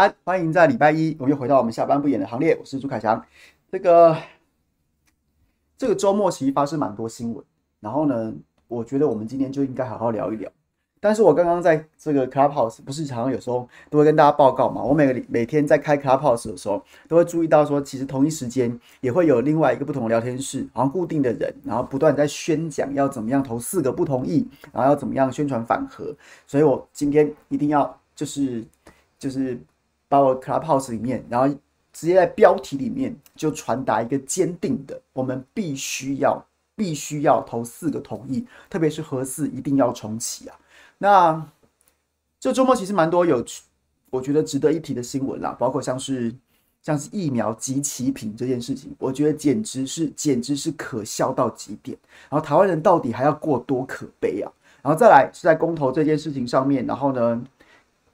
安，欢迎在礼拜一，我们又回到我们下班不演的行列。我是朱凯翔。这个这个周末其实发生蛮多新闻，然后呢，我觉得我们今天就应该好好聊一聊。但是我刚刚在这个 Clubhouse 不是常常有时候都会跟大家报告嘛，我每个每天在开 Clubhouse 的时候，都会注意到说，其实同一时间也会有另外一个不同的聊天室，然后固定的人，然后不断在宣讲要怎么样投四个不同意，然后要怎么样宣传反核。所以我今天一定要就是就是把我 Clubhouse 里面，然后直接在标题里面就传达一个坚定的，我们必须要必须要投四个同意，特别是核四一定要重启啊。那这周末其实蛮多有趣，我觉得值得一提的新闻啦，包括像是像是疫苗即期品这件事情，我觉得简直是简直是可笑到极点。然后台湾人到底还要过多可悲啊？然后再来是在公投这件事情上面，然后呢，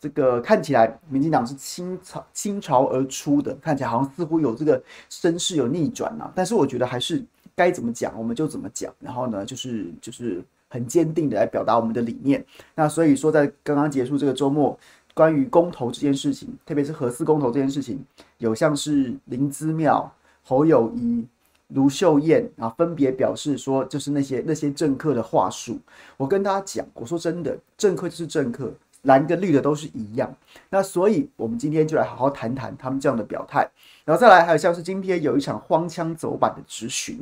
这个看起来民进党是倾巢倾巢而出的，看起来好像似乎有这个声势有逆转啊。但是我觉得还是该怎么讲我们就怎么讲。然后呢，就是就是。很坚定的来表达我们的理念。那所以说，在刚刚结束这个周末，关于公投这件事情，特别是核四公投这件事情，有像是林姿妙、侯友宜、卢秀燕啊，分别表示说，就是那些那些政客的话术。我跟大家讲，我说真的，政客就是政客，蓝跟绿的都是一样。那所以，我们今天就来好好谈谈他们这样的表态。然后再来，还有像是今天有一场荒腔走板的质询。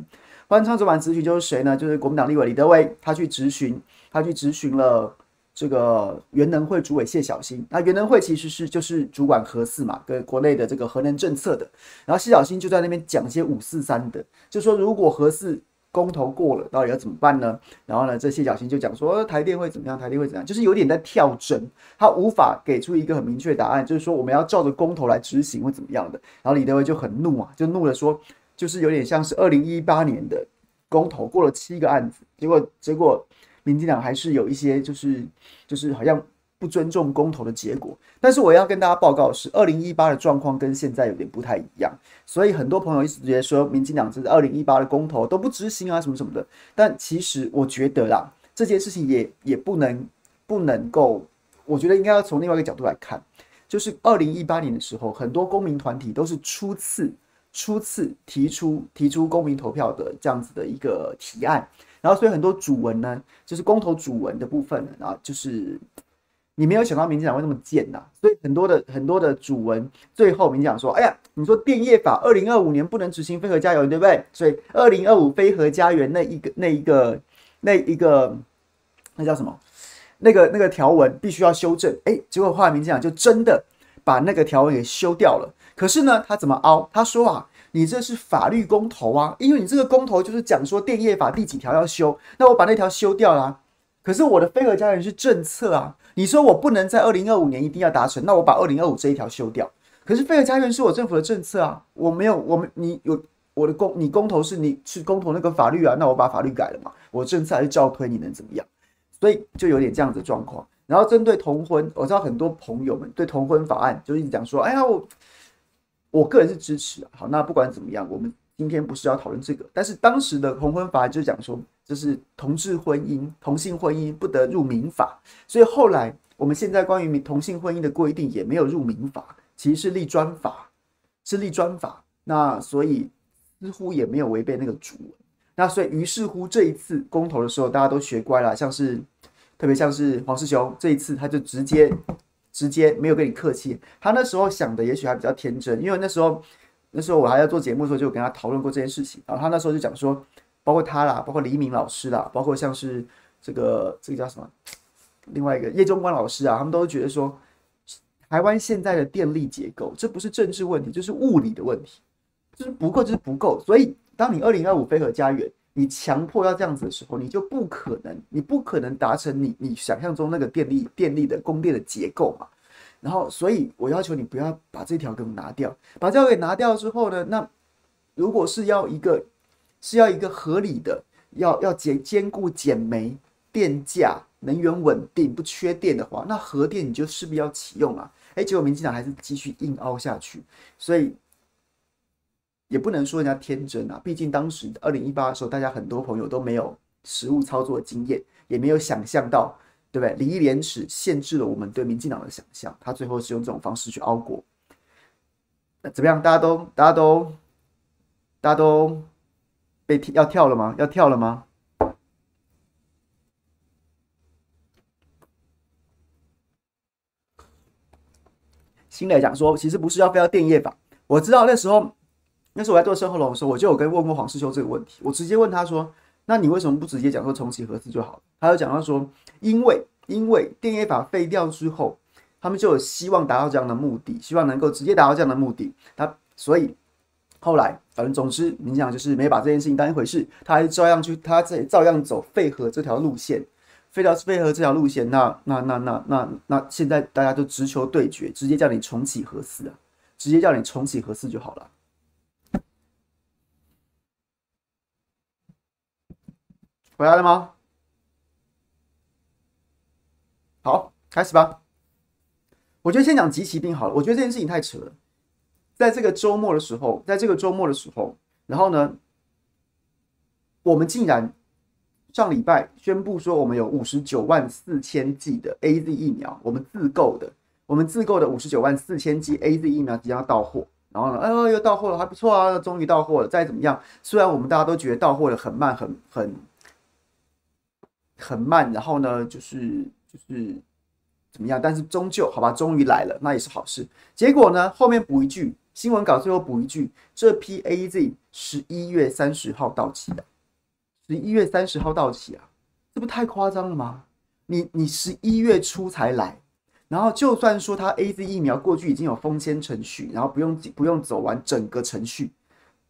荒腔走板质询就是谁呢？就是国民党立委李德威，他去质询，他去质询了这个原能会主委谢小新。那原能会其实是就是主管核四嘛，跟国内的这个核能政策的。然后谢小新就在那边讲些五四三的，就说如果核四公投过了，到底要怎么办呢？然后呢，这谢小新就讲说台电会怎么样，台电会怎样，就是有点在跳针，他无法给出一个很明确的答案，就是说我们要照着公投来执行会怎么样的。然后李德维就很怒啊，就怒了说。就是有点像是二零一八年的公投过了七个案子，结果结果民进党还是有一些就是就是好像不尊重公投的结果。但是我要跟大家报告的是，二零一八的状况跟现在有点不太一样，所以很多朋友一直觉得说民进党这是二零一八的公投都不执行啊什么什么的。但其实我觉得啦，这件事情也也不能不能够，我觉得应该要从另外一个角度来看，就是二零一八年的时候，很多公民团体都是初次。初次提出提出公民投票的这样子的一个提案，然后所以很多主文呢，就是公投主文的部分，然后就是你没有想到民进党会那么贱呐，所以很多的很多的主文最后民进党说，哎呀，你说电业法二零二五年不能执行非核家园，对不对？所以二零二五非核家园那一个那一个那一个那叫什么？那个那个条文必须要修正，哎，结果后来民进党就真的把那个条文给修掉了。可是呢，他怎么凹？他说啊，你这是法律公投啊，因为你这个公投就是讲说电业法第几条要修，那我把那条修掉了啊。可是我的非核家园是政策啊，你说我不能在二零二五年一定要达成，那我把二零二五这一条修掉。可是非核家园是我政府的政策啊，我没有，我们你有我的公，你公投是你是公投那个法律啊，那我把法律改了嘛，我政策还是照推，你能怎么样？所以就有点这样子状况。然后针对同婚，我知道很多朋友们对同婚法案就一直讲说，哎呀我。我个人是支持啊。好，那不管怎么样，我们今天不是要讨论这个。但是当时的同婚法案就讲说，就是同志婚姻、同性婚姻不得入民法。所以后来我们现在关于同性婚姻的规定也没有入民法，其实是立专法，是立专法。那所以似乎也没有违背那个主文。那所以于是乎这一次公投的时候，大家都学乖了，像是特别像是黄世雄这一次他就直接。直接没有跟你客气，他那时候想的也许还比较天真，因为那时候那时候我还要做节目的时候，就跟他讨论过这件事情。然后他那时候就讲说，包括他啦，包括黎明老师啦，包括像是这个这个叫什么，另外一个叶中光老师啊，他们都觉得说，台湾现在的电力结构，这不是政治问题，就是物理的问题，就是不够，就是不够。所以当你二零二五飞核家园，你强迫要这样子的时候，你就不可能，你不可能达成你你想象中那个电力电力的供电的结构嘛。然后，所以我要求你不要把这条给我拿掉。把这条给拿掉之后呢，那如果是要一个是要一个合理的，要要兼兼顾减煤、电价、能源稳定、不缺电的话，那核电你就势必要启用啊。哎，结果民进党还是继续硬凹下去，所以。也不能说人家天真啊，毕竟当时二零一八的时候，大家很多朋友都没有实物操作经验，也没有想象到对不对？礼义廉耻限制了我们对民进党的想象，他最后是用这种方式去凹过。那怎么样？大家都，大家都，大家都被踢要跳了吗？要跳了吗？新来讲说，其实不是要非要电业法。我知道那时候，那时候我在做深厚龙的时候，我就有跟问过黄世修这个问题。我直接问他说：“那你为什么不直接讲说重启核四就好了？”他就讲到说：“因为因为电业法废掉之后，他们就有希望达到这样的目的，希望能够直接达到这样的目的。他所以后来反正总之，你想就是没把这件事情当一回事，他还照样去，他在照样走废核这条路线。”废掉废核这条路线，那那那那那那现在大家都直球对决，直接叫你重启核四啊，直接叫你重启核四就好了。回来了吗？好，开始吧。我觉得先讲即期兵好了。我觉得这件事情太扯了。在这个周末的时候，在这个周末的时候，然后呢，我们竟然。上礼拜宣布说，我们有五十九万四千剂的 AZ 疫苗，我们自购的，我们自购的五十九万四千剂 AZ 疫苗即将到货。然后呢，哎呦，又到货了，还不错啊，终于到货了。再怎么样，虽然我们大家都觉得到货的很慢，很很很慢，然后呢，就是就是怎么样，但是终究好吧，终于来了，那也是好事。结果呢，后面补一句新闻稿，最后补一句，这批 AZ 十一月三十号到期的。十一月三十号到期啊，这不太夸张了吗？你你十一月初才来，然后就算说他 AZ 疫苗过去已经有封签程序，然后不用不用走完整个程序，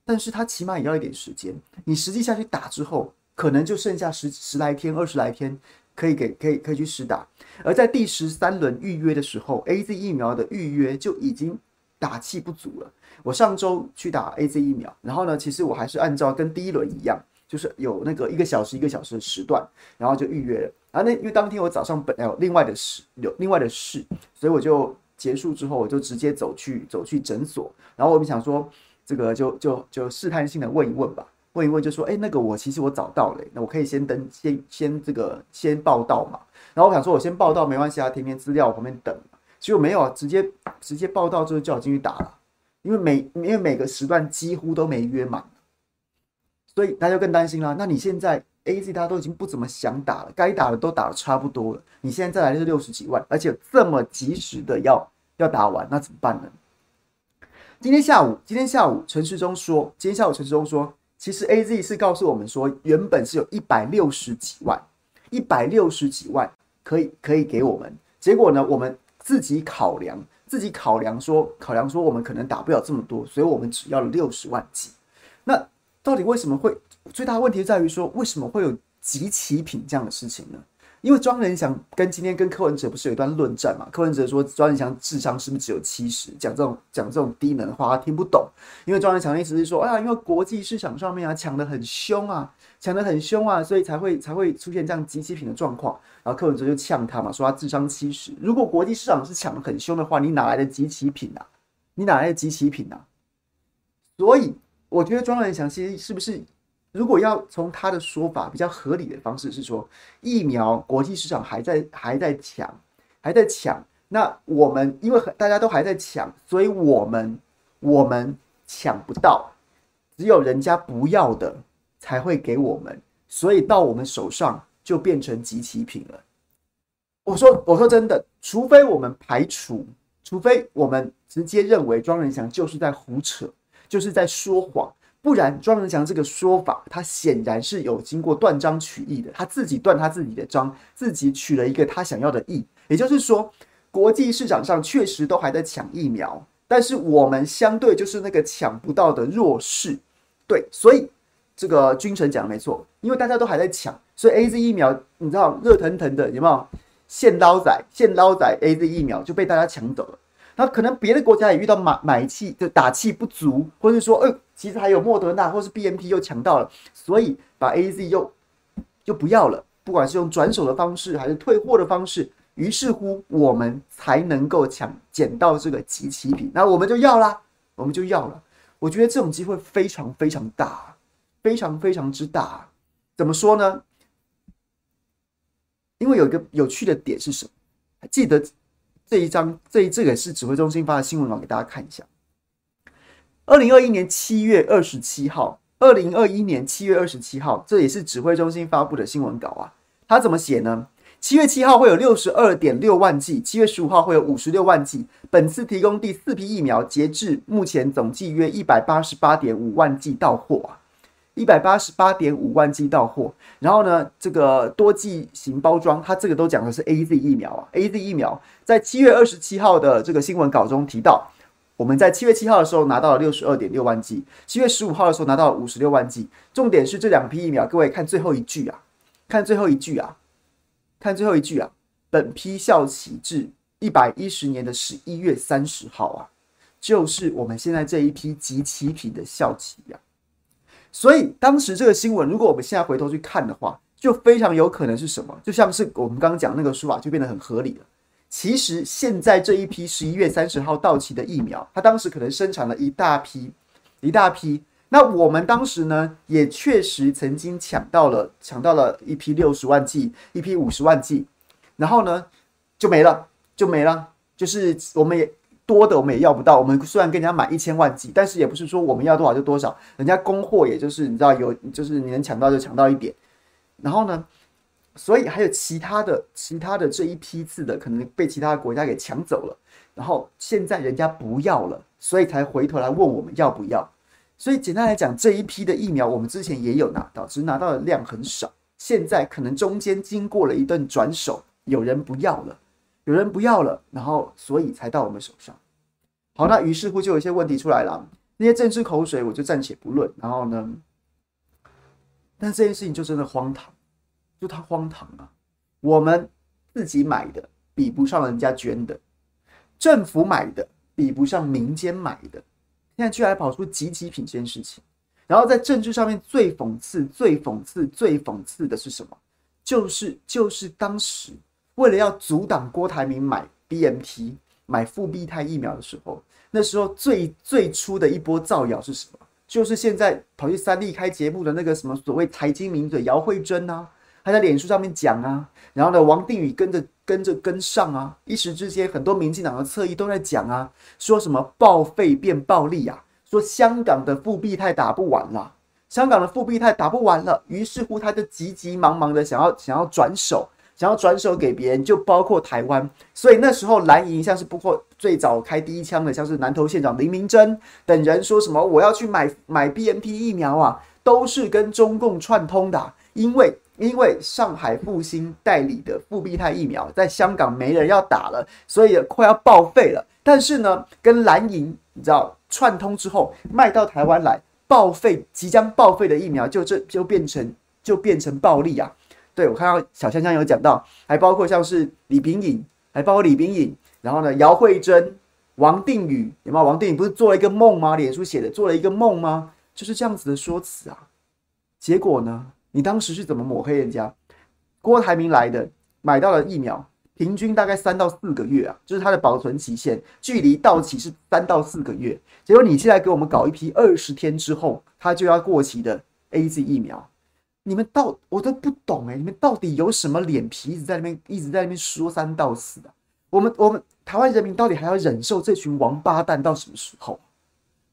但是他起码也要一点时间。你实际下去打之后，可能就剩下十十来天、二十来天可以给可以可以去施打。而在第十三轮预约的时候，AZ 疫苗的预约就已经打气不足了。我上周去打 AZ 疫苗，然后呢，其实我还是按照跟第一轮一样。就是有那个一个小时一个小时的时段，然后就预约了。然后那因为当天我早上本来有另外的事，有另外的事，所以我就结束之后我就直接走去走去诊所。然后我们想说，这个就就就试探性的问一问吧，问一问就说，哎，那个我其实我找到了，那我可以先登先先这个先报到嘛。然后我想说，我先报到没关系啊，填填资料我旁边等。结果没有啊，直接直接报到之后叫我进去打了，因为每因为每个时段几乎都没约满。所以大家更担心啦。那你现在 AZ 大家都已经不怎么想打了，该打的都打的差不多了。你现在再来是六十几万，而且这么及时的要要打完，那怎么办呢？今天下午，今天下午陈世忠说，今天下午陈世忠说，其实 AZ 是告诉我们说，原本是有一百六十几万，一百六十几万可以可以给我们。结果呢，我们自己考量，自己考量说，考量说我们可能打不了这么多，所以我们只要了六十万剂。那到底为什么会？最大问题在于说，为什么会有极其品这样的事情呢？因为庄仁祥跟今天跟柯文哲不是有一段论战嘛？柯文哲说庄仁祥智商是不是只有七十？讲这种讲这种低能的话，他听不懂。因为庄仁祥的意思是说，哎呀，因为国际市场上面啊抢得很凶啊，抢得很凶啊，所以才会才会出现这样即期品的状况。然后柯文哲就呛他嘛，说他智商七十。如果国际市场是抢得很凶的话，你哪来的即期品啊？你哪来的即期品啊？所以。我觉得庄仁祥其实是不是，如果要从他的说法比较合理的方式是说，疫苗国际市场还在还在抢，还在抢，那我们因为大家都还在抢，所以我们我们抢不到，只有人家不要的才会给我们，所以到我们手上就变成集齐品了。我说我说真的，除非我们排除，除非我们直接认为庄人祥就是在胡扯。就是在说谎，不然庄人祥这个说法，他显然是有经过断章取义的，他自己断他自己的章，自己取了一个他想要的义。也就是说，国际市场上确实都还在抢疫苗，但是我们相对就是那个抢不到的弱势。对，所以这个君臣讲的没错，因为大家都还在抢，所以 AZ 疫苗你知道热腾腾的有没有？现捞仔现捞仔 AZ 疫苗就被大家抢走了。那可能别的国家也遇到买买气就打气不足，或者说，呃，其实还有莫德纳或是 BNT 又抢到了，所以把 AZ 又又不要了，不管是用转手的方式还是退货的方式，于是乎我们才能够抢捡到这个集齐品，那我们就要啦，我们就要了。我觉得这种机会非常非常大，非常非常之大。怎么说呢？因为有一个有趣的点是什么？还记得这一张这这个是指挥中心发的新闻稿，给大家看一下。二零二一年七月二十七号，二零二一年七月二十七号，这也是指挥中心发布的新闻稿啊。他怎么写呢？七月七号会有六十二点六万剂，七月十五号会有五十六万剂。本次提供第四批疫苗，截至目前总计约一百八十八点五万剂到货啊，一百八十八点五万剂到货。然后呢，这个多剂型包装，它这个都讲的是 AZ 疫苗啊，AZ 疫苗在七月二十七号的这个新闻稿中提到，我们在七月七号的时候拿到了六十二点六万剂，七月十五号的时候拿到了五十六万剂。重点是这两批疫苗，各位看最后一句啊，看最后一句啊。看最后一句啊，本批效期至一百一十年的十一月三十号啊，就是我们现在这一批即期品的效期呀。所以当时这个新闻，如果我们现在回头去看的话，就非常有可能是什么？就像是我们刚刚讲那个说法，就变得很合理了。其实现在这一批十一月三十号到期的疫苗，它当时可能生产了一大批，一大批。那我们当时呢，也确实曾经抢到了，抢到了一批六十万剂，一批五十万剂，然后呢，就没了，就没了。就是我们也多的，我们也要不到。我们虽然跟人家买一千万剂，但是也不是说我们要多少就多少，人家供货也就是你知道有，就是你能抢到就抢到一点。然后呢，所以还有其他的，其他的这一批次的可能被其他国家给抢走了，然后现在人家不要了，所以才回头来问我们要不要。所以简单来讲，这一批的疫苗我们之前也有拿到，只是拿到的量很少。现在可能中间经过了一顿转手，有人不要了，有人不要了，然后所以才到我们手上。好，那于是乎就有一些问题出来了。那些政治口水我就暂且不论。然后呢，但这件事情就真的荒唐，就它荒唐啊！我们自己买的比不上人家捐的，政府买的比不上民间买的。现在居然跑出即期品这件事情，然后在政治上面最讽刺、最讽刺、最讽刺的是什么？就是就是当时为了要阻挡郭台铭买 BNT、买复必泰疫苗的时候，那时候最最初的一波造谣是什么？就是现在跑去三立开节目的那个什么所谓财经名嘴姚惠珍啊，还在脸书上面讲啊，然后呢，王定宇跟着。跟着跟上啊！一时之间，很多民进党的侧翼都在讲啊，说什么报废变暴利啊，说香港的复必泰打不完了，香港的复必泰打不完了，于是乎他就急急忙忙的想要想要转手，想要转手给别人，就包括台湾。所以那时候蓝营像是包括最早开第一枪的，像是南投县长林明珍等人说什么我要去买买 BNT 疫苗啊，都是跟中共串通的，因为。因为上海复星代理的复必泰疫苗在香港没人要打了，所以快要报废了。但是呢，跟蓝营你知道串通之后，卖到台湾来报废，即将报废的疫苗就这就变成就变成暴利啊！对，我看到小香香有讲到，还包括像是李炳颖，还包括李炳颖，然后呢，姚惠珍、王定宇，有没有？王定宇不是做了一个梦吗？脸书写的做了一个梦吗？就是这样子的说辞啊。结果呢？你当时是怎么抹黑人家？郭台铭来的，买到了疫苗，平均大概三到四个月啊，就是它的保存期限，距离到期是三到四个月。结果你现在给我们搞一批二十天之后它就要过期的 AZ 疫苗，你们到我都不懂哎，你们到底有什么脸皮一直在那边一直在那边说三道四的？我们我们台湾人民到底还要忍受这群王八蛋到什么时候？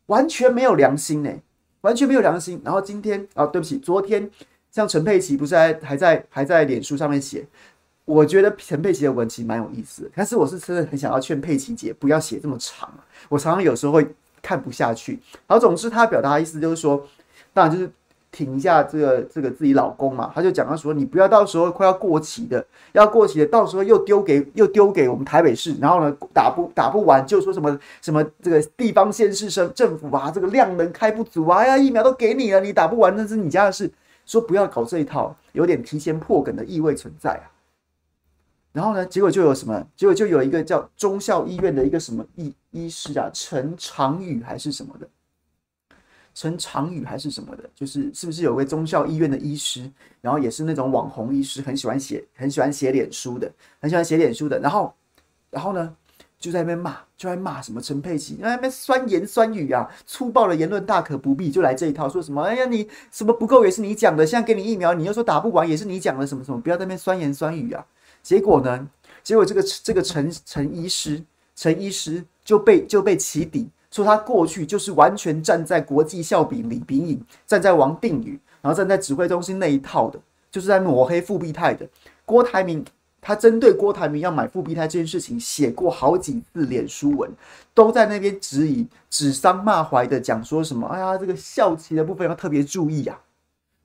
完全没有良心哎，完全没有良心。然后今天啊，对不起，昨天。像陈佩琪不是还还在还在脸书上面写，我觉得陈佩琪的文其实蛮有意思的，但是我是真的很想要劝佩琪姐不要写这么长，我常常有时候会看不下去。然后总之他表达的意思就是说，当然就是挺一下这个这个自己老公嘛，他就讲到说，你不要到时候快要过期的，要过期的，到时候又丢给又丢给我们台北市，然后呢打不打不完，就说什么什么这个地方县市政政府啊，这个量能开不足啊，呀疫苗都给你了，你打不完那是你家的事。说不要搞这一套，有点提前破梗的意味存在啊。然后呢，结果就有什么？结果就有一个叫中孝医院的一个什么医医师啊，陈长宇还是什么的，陈长宇还是什么的，就是是不是有位忠孝医院的医师？然后也是那种网红医师，很喜欢写，很喜欢写脸书的，很喜欢写脸书的。然后，然后呢？就在那边骂，就在骂什么陈佩琪，在那边酸言酸语啊，粗暴的言论大可不必，就来这一套，说什么哎呀你什么不够也是你讲的，现在给你疫苗，你又说打不完也是你讲的，什么什么，不要在那边酸言酸语啊。结果呢？结果这个这个陈陈医师，陈医师就被就被起底，说他过去就是完全站在国际笑柄李秉颖，站在王定宇，然后站在指挥中心那一套的，就是在抹黑复必泰的。郭台铭他针对郭台铭要买复必泰这件事情写过好几次脸书文，都在那边质疑、指桑骂槐的讲说什么？哎呀，这个校旗的部分要特别注意、啊。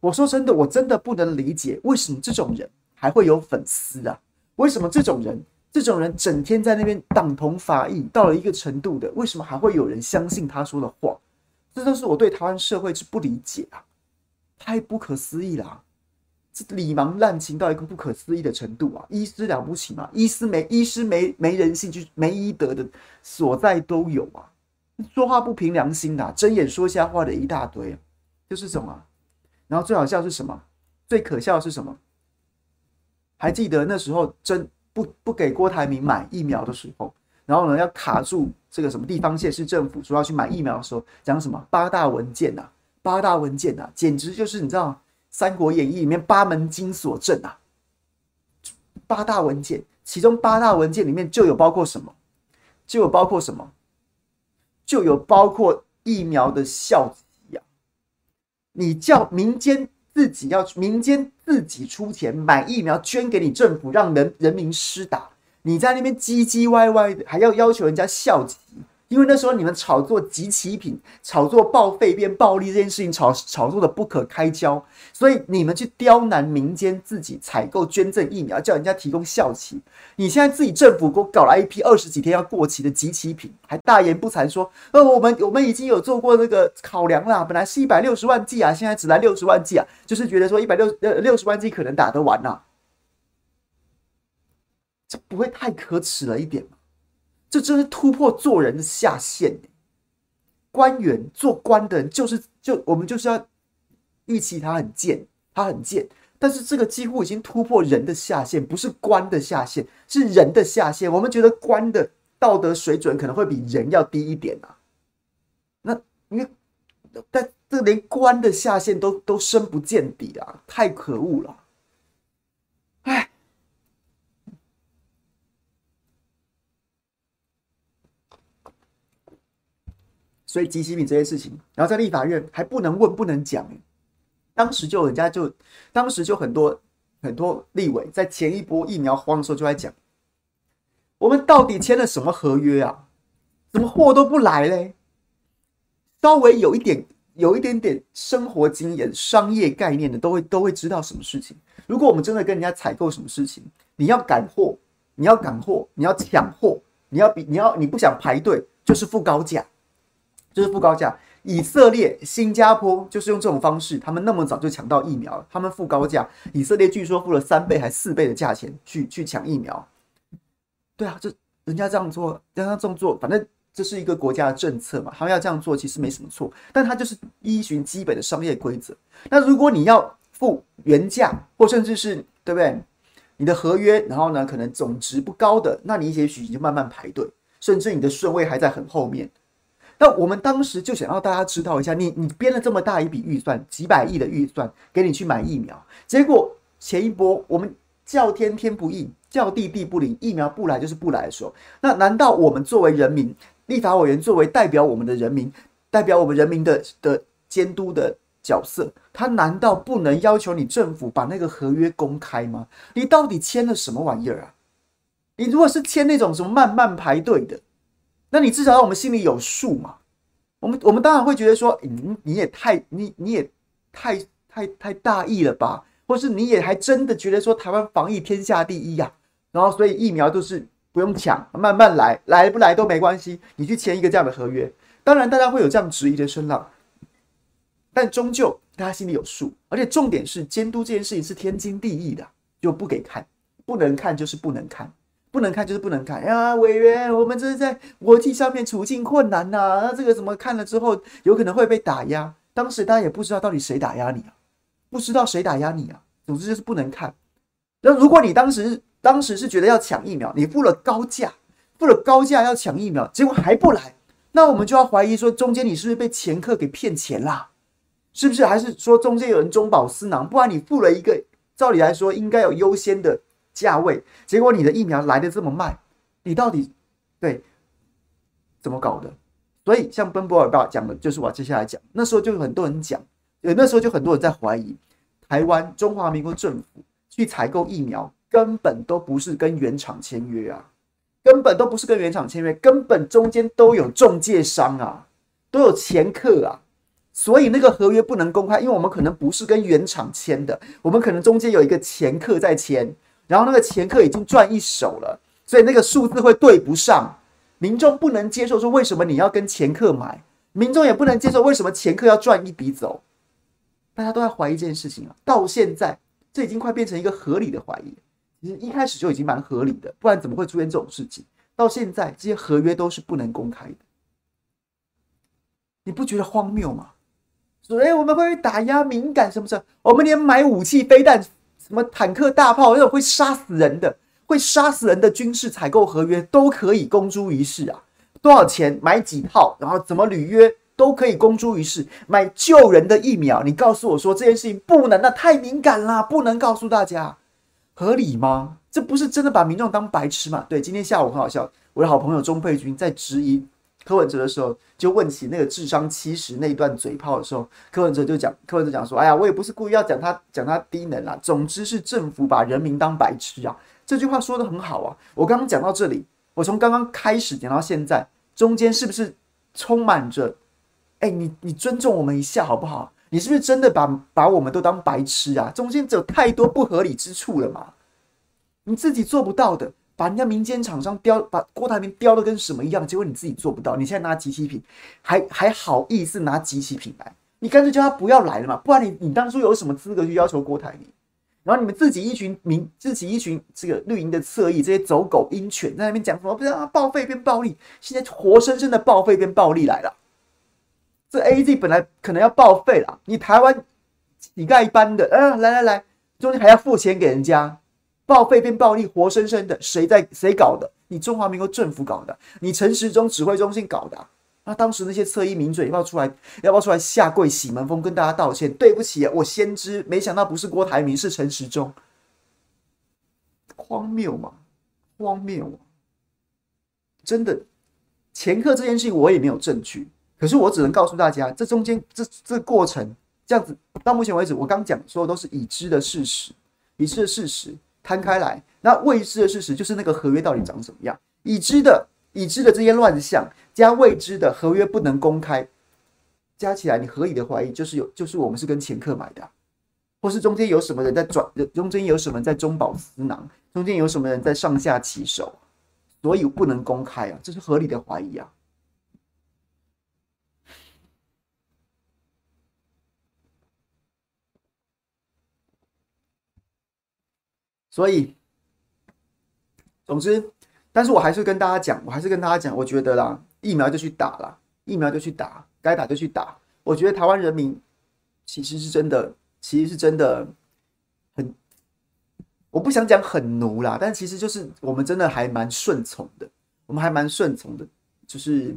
我说真的，我真的不能理解为什么这种人还会有粉丝啊？为什么这种人，这种人整天在那边党同伐异，到了一个程度的，为什么还会有人相信他说的话？这都是我对台湾社会之不理解啊！太不可思议了、这礼盲滥情到一个不可思议的程度啊！医师了不起吗？医师没医师没没人性，就没医德的所在都有啊！说话不凭良心的、啊，睁眼说瞎话的一大堆，就是这种啊！然后最好笑是什么？最可笑是什么？还记得那时候真不不给郭台铭买疫苗的时候，然后呢要卡住这个什么地方县市政府说要去买疫苗的时候，讲什么八大文件呐、啊？八大文件呐、啊，简直就是你知道《三国演义》里面八门金锁阵啊！八大文件，其中八大文件里面就有包括什么？就有包括什么？就有包括疫苗的效期。你叫民间自己要民间自己出钱买疫苗，捐给你政府，让人人民施打。你在那边唧唧歪歪的，还要要求人家效期。因为那时候你们炒作集齐品，炒作报废变暴力这件事情炒炒作的不可开交，所以你们去刁难民间自己采购捐赠疫苗，叫人家提供效期。你现在自己政府给我搞了一批二十几天要过期的集齐品，还大言不惭说，呃，我们我们已经有做过那个考量啦，本来是一百六十万剂啊，现在只来六十万剂啊，就是觉得说一百六呃六十万剂可能打得完呐，这不会太可耻了一点吗？这真是突破做人的下限。官员做官的人就是就我们就是要预期他很贱，他很贱。但是这个几乎已经突破人的下限，不是官的下限，是人的下限。我们觉得官的道德水准可能会比人要低一点啊。那因为但这连官的下限都都深不见底啊，太可恶了。所以即期品这些事情，然后在立法院还不能问、不能讲。当时就人家就，当时就很多很多立委在前一波疫苗荒的时候就在讲，我们到底签了什么合约啊？怎么货都不来嘞？稍微有一点、有一点点生活经验、商业概念的，都会都会知道什么事情。如果我们真的跟人家采购什么事情，你要赶货，你要赶货，你要抢货，你要比你要你不想排队，就是付高价。就是付高价，以色列、新加坡就是用这种方式，他们那么早就抢到疫苗，他们付高价。以色列据说付了三倍还四倍的价钱去去抢疫苗。对啊，这人家这样做，人家这样做，反正这是一个国家的政策嘛，他们要这样做其实没什么错，但他就是依循基本的商业规则。那如果你要付原价，或甚至是对不对？你的合约，然后呢，可能总值不高的，那你也许你就慢慢排队，甚至你的顺位还在很后面。那我们当时就想要大家知道一下，你你编了这么大一笔预算，几百亿的预算给你去买疫苗，结果前一波我们叫天天不应，叫地地不灵，疫苗不来就是不来的时候，那难道我们作为人民，立法委员作为代表我们的人民，代表我们人民的的监督的角色，他难道不能要求你政府把那个合约公开吗？你到底签了什么玩意儿啊？你如果是签那种什么慢慢排队的。那你至少让我们心里有数嘛？我们我们当然会觉得说，你你也太你你也太太太大意了吧？或是你也还真的觉得说台湾防疫天下第一呀？然后所以疫苗都是不用抢，慢慢来，来不来都没关系。你去签一个这样的合约，当然大家会有这样质疑的声浪，但终究大家心里有数。而且重点是监督这件事情是天经地义的，就不给看，不能看就是不能看。不能看就是不能看呀，委员，我们这是在国际上面处境困难呐、那这个怎么看了之后有可能会被打压？当时大家也不知道到底谁打压你啊，不知道谁打压你啊，总之就是不能看。那如果你当时当时是觉得要抢疫苗，你付了高价，付了高价要抢疫苗，结果还不来，那我们就要怀疑说中间你是不是被掮客给骗钱啦？是不是？还是说中间有人中饱私囊？不然你付了一个照理来说应该有优先的。价位，结果你的疫苗来得这么慢，你到底对怎么搞的？所以像奔波尔爸讲的，就是我接下来讲。那时候就有很多人讲，呃，那时候就很多人在怀疑，台湾中华民国政府去采购疫苗，根本都不是跟原厂签约啊，根本都不是跟原厂签约，根本中间都有中介商啊，都有掮客啊，所以那个合约不能公开，因为我们可能不是跟原厂签的，我们可能中间有一个掮客在签，然后那个前客已经赚一手了，所以那个数字会对不上。民众不能接受，说为什么你要跟前客买？民众也不能接受，为什么前客要赚一笔走？大家都在怀疑这件事情啊！到现在，这已经快变成一个合理的怀疑。其实一开始就已经蛮合理的，不然怎么会出现这种事情？到现在，这些合约都是不能公开的，你不觉得荒谬吗？所以我们会打压敏感什么什么，我们连买武器、飞弹、什么坦克、大炮那种会杀死人的。会杀死人的军事采购合约都可以公诸于世啊！多少钱买几套，然后怎么履约都可以公诸于世。买救人的疫苗，你告诉我说这件事情不能，那太敏感啦，不能告诉大家，合理吗？这不是真的把民众当白痴吗？对，今天下午很好笑，我的好朋友钟佩君在质疑柯文哲的时候，就问起那个智商七十那一段嘴炮的时候，柯文哲就讲，柯文哲讲说，哎呀，我也不是故意要讲他讲他低能啦，总之是政府把人民当白痴啊。这句话说的很好啊！我刚刚讲到这里，我从刚刚开始讲到现在，中间是不是充满着？哎，你你尊重我们一下好不好？你是不是真的把把我们都当白痴啊？中间只有太多不合理之处了嘛？你自己做不到的，把人家民间厂商雕，把郭台铭雕的跟什么一样，结果你自己做不到，你现在拿即期品，还还好意思拿即期品来？你干脆叫他不要来了嘛！不然你你当初有什么资格去要求郭台铭？然后你们自己一群民，自己一群这个绿营的侧翼，这些走狗鹰犬在那边讲什么？不是啊，报废变暴力，现在活生生的报废变暴力来了。这 AZ 本来可能要报废了，你台湾乞丐一般的，啊，来来来，中间还要付钱给人家，报废变暴力，活生生的，谁在谁搞的？你中华民国政府搞的，你陈时中指挥中心搞的。那当时那些侧翼名嘴要不要出来？要不要出来下跪洗门风，跟大家道歉？对不起，我先知，没想到不是郭台铭，是陈时中。荒谬吗？荒谬啊！真的，前客这件事情我也没有证据，可是我只能告诉大家，这中间这这过程这样子，到目前为止，我刚讲说的都是已知的事实，已知的事实摊开来，那未知的事实就是那个合约到底长什么样，已知的。已知的这些乱象加未知的合约不能公开，加起来你合理的怀疑就是有，就是我们是跟掮客买的，或是中间有什么人在转，中间有什么人在中饱私囊，中间有什么人在上下其手，所以不能公开啊，这是合理的怀疑啊。所以，总之。但是我还是跟大家讲，我还是跟大家讲，我觉得啦，疫苗就去打啦，疫苗就去打，该打就去打。我觉得台湾人民其实是真的，其实是真的很，我不想讲很奴啦，但其实就是我们真的还蛮顺从的，我们还蛮顺从的，就是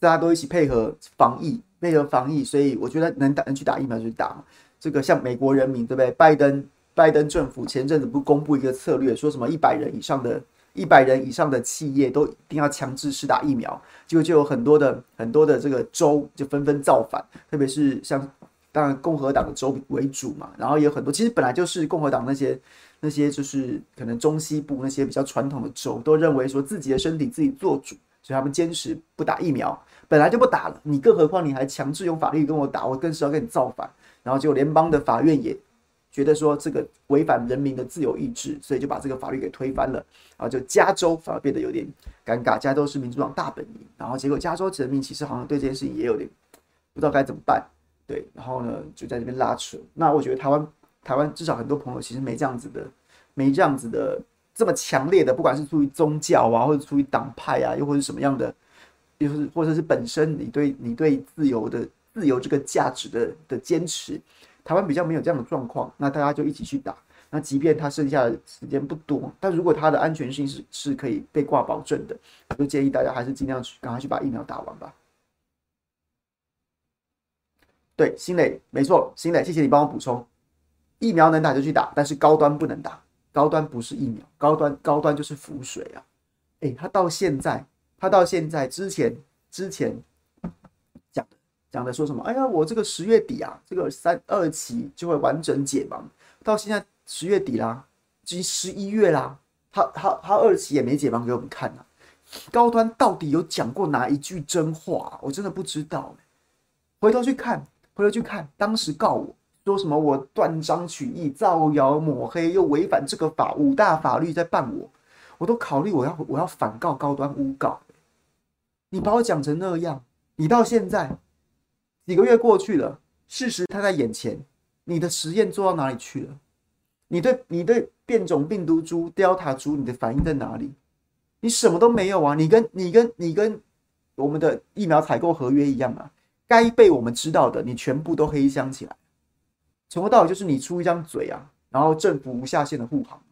大家都一起配合防疫，配合防疫，所以我觉得能打能去打疫苗就去打。这个像美国人民对不对？拜登拜登政府前阵子不公布一个策略，说什么一百人以上的。一百人以上的企业都一定要强制施打疫苗，结果就有很多的很多的这个州就纷纷造反，特别是像当然共和党的州为主嘛，然后也有很多其实本来就是共和党那些那些就是可能中西部那些比较传统的州都认为说自己的身体自己做主，所以他们坚持不打疫苗，本来就不打了，你更何况你还强制用法律跟我打，我更是要跟你造反，然后就联邦的法院也。觉得说这个违反人民的自由意志，所以就把这个法律给推翻了。然后就加州反而变得有点尴尬，加州是民主党大本营，然后结果加州人民其实好像对这件事情也有点不知道该怎么办。对，然后呢就在这边拉扯。那我觉得台湾台湾至少很多朋友其实没这样子的，没这样子的这么强烈的，不管是出于宗教啊，或者出于党派啊，又或者什么样的，又是或者是本身你对你对自由的自由这个价值的的坚持。台湾比较没有这样的状况，那大家就一起去打。那即便他剩下的时间不多，但如果他的安全性是是可以被挂保证的，我就建议大家还是尽量去赶快去把疫苗打完吧。对，新磊没错，新磊，谢谢你帮我补充。疫苗能打就去打，但是高端不能打，高端不是疫苗，高端高端就是浮水啊！哎，他到现在，他到现在之前之前讲的说什么？哎呀，我这个十月底啊，这个三二期就会完整解盲。到现在十月底啦，已经十一月啦，他他他二期也没解盲给我们看啊。高端到底有讲过哪一句真话？我真的不知道。回头去看，回头去看，当时告我。说什么我断章取义、造谣抹黑，又违反这个法五大法律在办我，我都考虑我要我要反告高端诬告。你把我讲成那样，你到现在几个月过去了，事实它在眼前，你的实验做到哪里去了？你对你对变种病毒株 Delta 株你的反应在哪里？你什么都没有啊！你跟你跟你跟我们的疫苗采购合约一样啊，该被我们知道的，你全部都黑箱起来。从头到尾就是你出一张嘴啊，然后政府无下限的护航。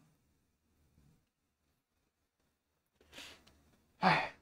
哎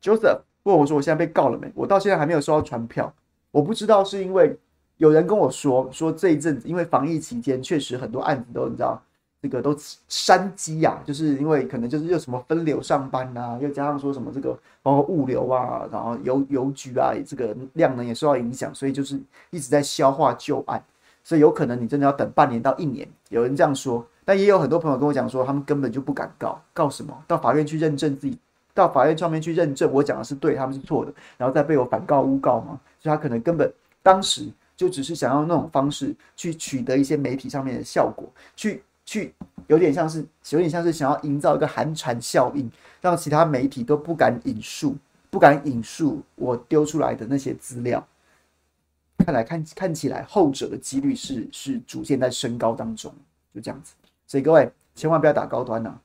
，Joseph 问我说：“我现在被告了没？”我到现在还没有收到传票，我不知道是因为有人跟我说说这一阵子因为防疫期间确实很多案子都你知道这个都山积呀，就是因为可能就是又什么分流上班呐、啊，又加上说什么这个包括物流啊，然后邮邮局啊，这个量能也受到影响，所以就是一直在消化旧案。所以有可能你真的要等半年到一年，有人这样说，但也有很多朋友跟我讲说，他们根本就不敢告，告什么？到法院去认证自己，到法院上面去认证我讲的是对，他们是错的，然后再被我反告诬告吗？所以他可能根本当时就只是想要那种方式去取得一些媒体上面的效果，去去有点像是有点像是想要营造一个寒蝉效应，让其他媒体都不敢引述，不敢引述我丢出来的那些资料。看来看看起来，后者的几率是是逐渐在升高当中，就这样子。所以各位千万不要打高端呐、啊，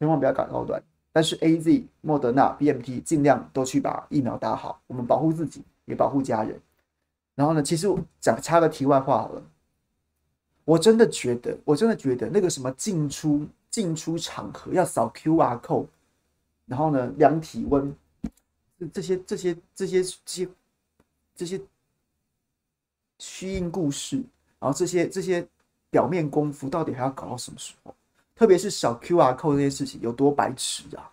千万不要打高端。但是 A Z、莫德纳、B M T 尽量都去把疫苗打好，我们保护自己，也保护家人。然后呢，其实讲插个题外话好了，我真的觉得，我真的觉得那个什么进出进出场合要扫 Q R code，然后呢量体温，这些这些这些这些这些。虚应故事，然后这些这些表面功夫到底还要搞到什么时候？特别是小 QR code 这些事情有多白痴啊，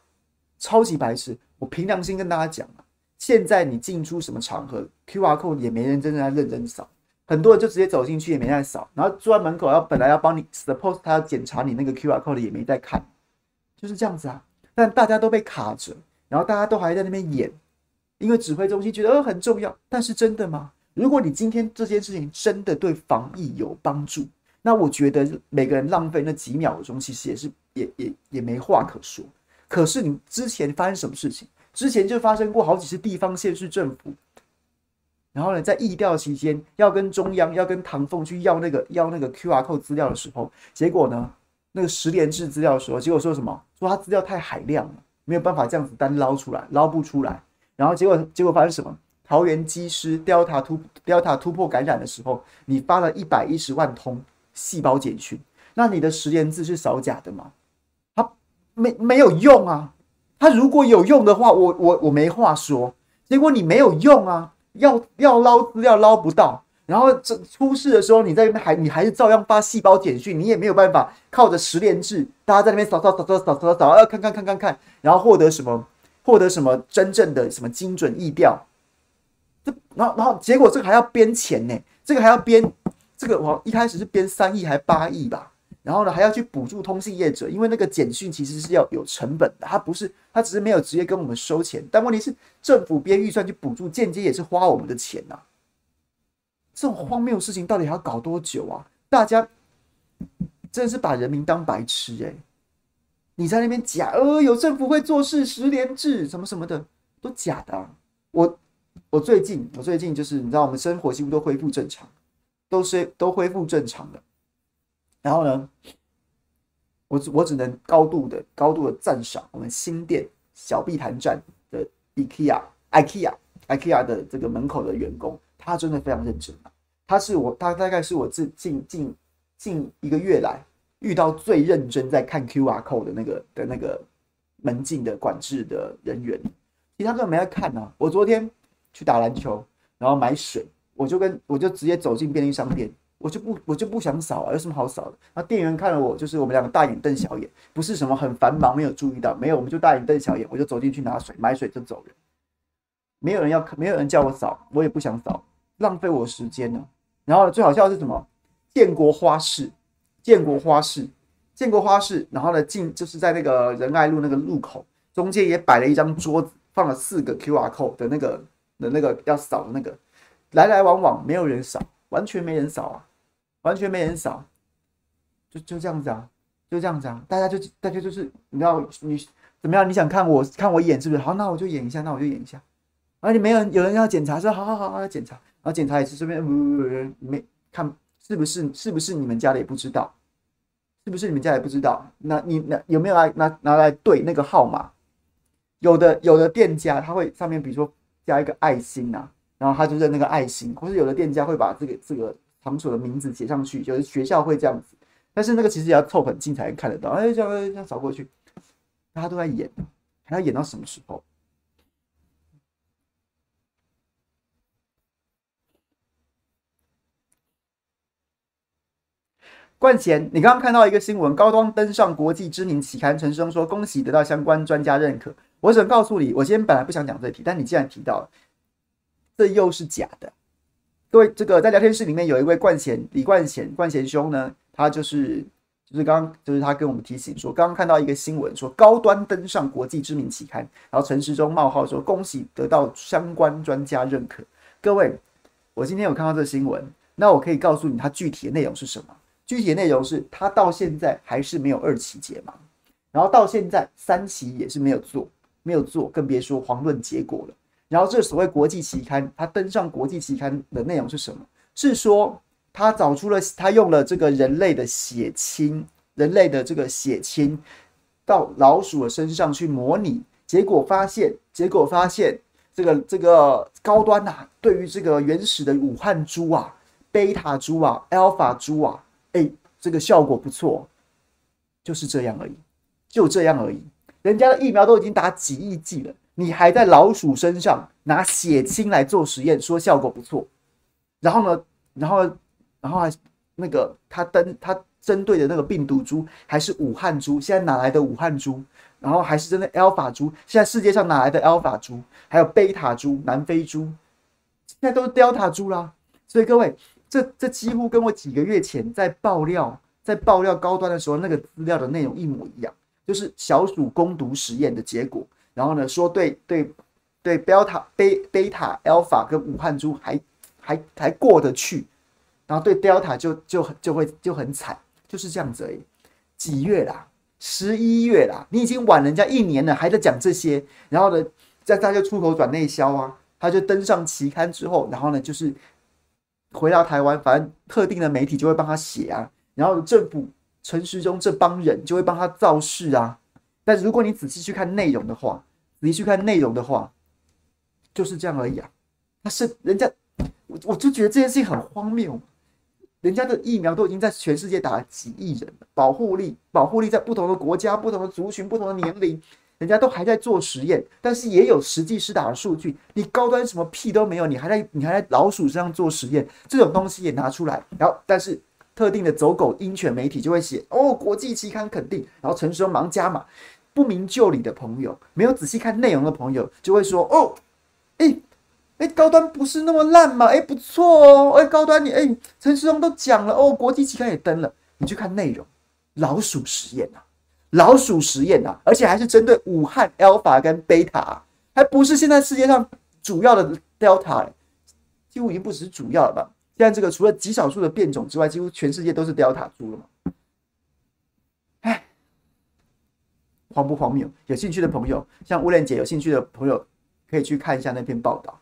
超级白痴！我凭良心跟大家讲啊，现在你进出什么场合，QR code 也没人真正在认真扫，很多人就直接走进去也没在扫，然后坐在门口要本来要帮你 suppose 他要检查你那个 QR code 也没在看，就是这样子啊。但大家都被卡着，然后大家都还在那边演，因为指挥中心觉得呃很重要，但是真的吗？如果你今天这件事情真的对防疫有帮助，那我觉得每个人浪费那几秒钟，其实也是也也也没话可说。可是你之前发生什么事情？之前就发生过好几次地方县市政府，然后呢，在疫调期间要跟中央要跟唐凤去要那个要那个 QR code 资料的时候，结果呢，那个十连制资料的时候，结果说什么？说他资料太海量了，没有办法这样子单捞出来，捞不出来。然后结果结果发生什么？桃园机师 Delta 突 Delta 突破感染的时候，你发了一百一十万通细胞简讯，那你的十连制是扫假的吗？它没没有用啊！它如果有用的话，我我我没话说。结果你没有用啊，要要捞资料捞不到，然后这出事的时候，你在那边还你还是照样发细胞简讯，你也没有办法靠着十连制，大家在那边扫扫扫扫扫扫扫，要看看看看看，然后获得什么获得什么真正的什么精准意调。这然后然后结果这个还要编钱呢，这个还要编，这个我一开始是编三亿还八亿吧，然后呢还要去补助通信业者，因为那个简讯其实是要有成本的，它不是它只是没有直接跟我们收钱，但问题是政府编预算去补助，间接也是花我们的钱呐、啊。这种荒谬的事情到底还要搞多久啊？大家真的是把人民当白痴哎、你在那边假呃有政府会做事，实联制什么什么的都假的、我。我最近，我最近就是你知道，我们生活几乎都恢复正常，都是都恢复正常的。然后呢，我我只能高度的高度的赞赏我们新店小碧潭站的 IKEA IKEA IKEA 的这个门口的员工，他真的非常认真啊。他是我，他大概是我这近近近一个月来遇到最认真在看 QR code 的那个的那个门禁的管制的人员。其他根本没在看呢、啊。我昨天。去打篮球，然后买水，我就跟我就直接走进便利商店，我就不我就不想扫啊，有什么好扫的？那店员看了我，就是我们两个大眼瞪小眼，不是什么很繁忙没有注意到，没有，我们就大眼瞪小眼，我就走进去拿水买水就走人，没有人要，没有人叫我扫，我也不想扫，浪费我时间呢。然后最好笑的是什么？建国花市，建国花市，建国花市，然后呢进就是在那个仁爱路那个路口中间也摆了一张桌子，放了四个 QR code 的那个的那个要扫的那个，来来往往没有人扫，完全没人扫啊。完全没人扫，就就这样子啊，就这样子啊，大家就大家就是你知道你怎么样？你想看我看我演是不是？好，那我就演一下，那我就演一下。而且没有人有人要检查，说好好好好检查，然后检查一次，顺便没看是不是是不是你们家的也不知道，是不是你们家也不知道？那你那有没有来拿拿来对那个号码？有的有的店家他会上面比如说加一个爱心啊，然后他就认那个爱心，或是有的店家会把这个这个。场所的名字写上去，有的学校会这样子，但是那个其实也要凑很近才能看得到。哎，这样这样扫过去，大家都在演，还要演到什么时候？冠贤，你刚刚看到一个新闻，高端登上国际知名期刊，陈升说恭喜得到相关专家认可。我想告诉你，我今天本来不想讲这题，但你既然提到了，这又是假的。各位，这个在聊天室里面有一位冠贤，李冠贤，冠贤兄呢，他就是就是刚就是他跟我们提醒说，刚刚看到一个新闻说高端登上国际知名期刊，然后陈时中冒号说恭喜得到相关专家认可。各位，我今天有看到这新闻，那我可以告诉你，它具体的内容是什么？具体的内容是，他到现在还是没有二期解盲，然后到现在三期也是没有做，没有做，更别说遑论结果了。然后这所谓国际期刊，他登上国际期刊的内容是什么？是说他找出了他用了这个人类的血清，人类的这个血清到老鼠的身上去模拟，结果发现，结果发现这个这个高端呐，对于这个原始的武汉猪啊、贝塔猪啊、阿尔法猪啊，哎，这个效果不错，就是这样而已，就这样而已。人家的疫苗都已经打几亿剂了。你还在老鼠身上拿血清来做实验，说效果不错，然后呢，然后，然后还那个他登他针对的那个病毒株还是武汉株，现在哪来的武汉株？然后还是真的 Alpha 猪，现在世界上哪来的 Alpha 猪？还有贝塔株、南非株，现在都是 Delta 猪啦。所以各位，这这几乎跟我几个月前在爆料在爆料高端的时候那个资料的内容一模一样，就是小鼠攻毒实验的结果。然后呢，说对对对，贝塔、贝贝塔、Alpha 跟武汉猪还还还过得去，然后对 Delta 就就就会就很惨，就是这样子而已。几月啦？十一月啦！你已经晚人家一年了，还在讲这些。然后呢，在他就出口转内销啊，他就登上期刊之后，然后呢，就是回到台湾，反正特定的媒体就会帮他写啊，然后政府陈时中这帮人就会帮他造势啊。但是如果你仔细去看内容的话，仔细去看内容的话，就是这样而已啊。那是人家，我我就觉得这件事情很荒谬。人家的疫苗都已经在全世界打了几亿人了，保护力保护力在不同的国家、不同的族群、不同的年龄，人家都还在做实验，但是也有实际施打的数据。你高端什么屁都没有，你还在你还在老鼠身上做实验，这种东西也拿出来，然后但是。特定的走狗鹰犬媒体就会写哦，国际期刊肯定，然后陈时中忙加码，不明就里的朋友，没有仔细看内容的朋友就会说哦，哎哎，高端不是那么烂嘛，哎不错哦，哎高端你哎陈时中都讲了哦，国际期刊也登了，你去看内容，老鼠实验啊，老鼠实验啊，而且还是针对武汉 Alpha 跟贝塔，还不是现在世界上主要的 Delta，几乎已经不只是主要了吧。现在这个除了极少数的变种之外，几乎全世界都是 Delta 猪了嘛？荒不荒谬？有兴趣的朋友，像乌莲姐有兴趣的朋友，可以去看一下那篇报道。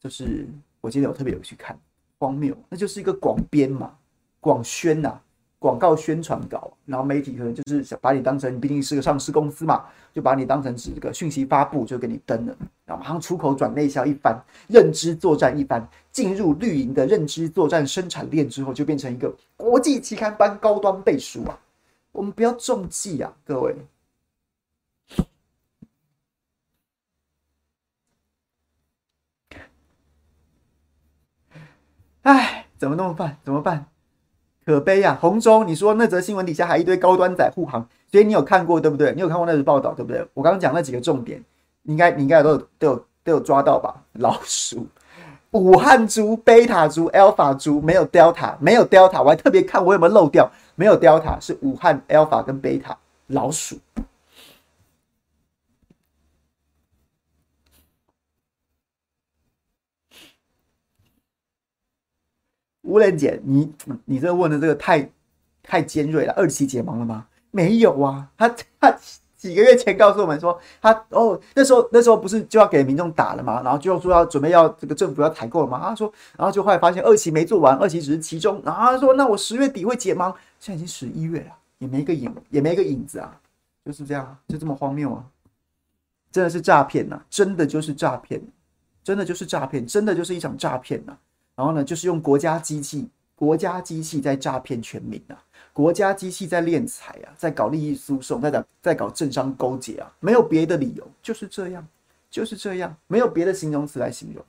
就是我今天有特别有去看，荒谬，那就是一个广编嘛，广宣呐。广告宣传稿，然后媒体可能就是想把你当成，你毕竟是个上市公司嘛，就把你当成是这个讯息发布，就给你登了，然后马上出口转内销一番，认知作战一番，进入绿营的认知作战生产链之后，就变成一个国际期刊般高端背书啊！我们不要中计啊，各位！哎，怎么那么办？怎么办？可悲呀、啊！洪忠，你说那则新闻底下还一堆高端仔护航，所以你有看过对不对？你有看过那则报道对不对？我刚刚讲那几个重点，应该你应该都有都有都有抓到吧？老鼠。武汉株、贝塔株、Alpha 株没有 Delta，没有 Delta，我还特别看我有没有漏掉，没有 Delta 是武汉 Alpha 跟贝塔老鼠。吴仁姐，你你这问的这个太太尖锐了，二期解盲了吗？没有啊，他他。几个月前告诉我们说，他哦那时候那时候不是就要给民众打了吗？然后就说要准备要这个政府要采购了吗？他说，然后就后来发现二期没做完，二期只是其中。然后他说，那我十月底会解盲，现在已经十一月了，也没个影，也没个影子啊，就是这样，就这么荒谬啊！真的是诈骗呐，真的就是诈骗，真的就是诈骗，真的就是一场诈骗呐。然后呢，就是用国家机器，国家机器在诈骗全民啊。国家机器在敛财啊，在搞利益输送，在搞在搞政商勾结啊，没有别的理由，就是这样，就是这样，没有别的形容词来形容。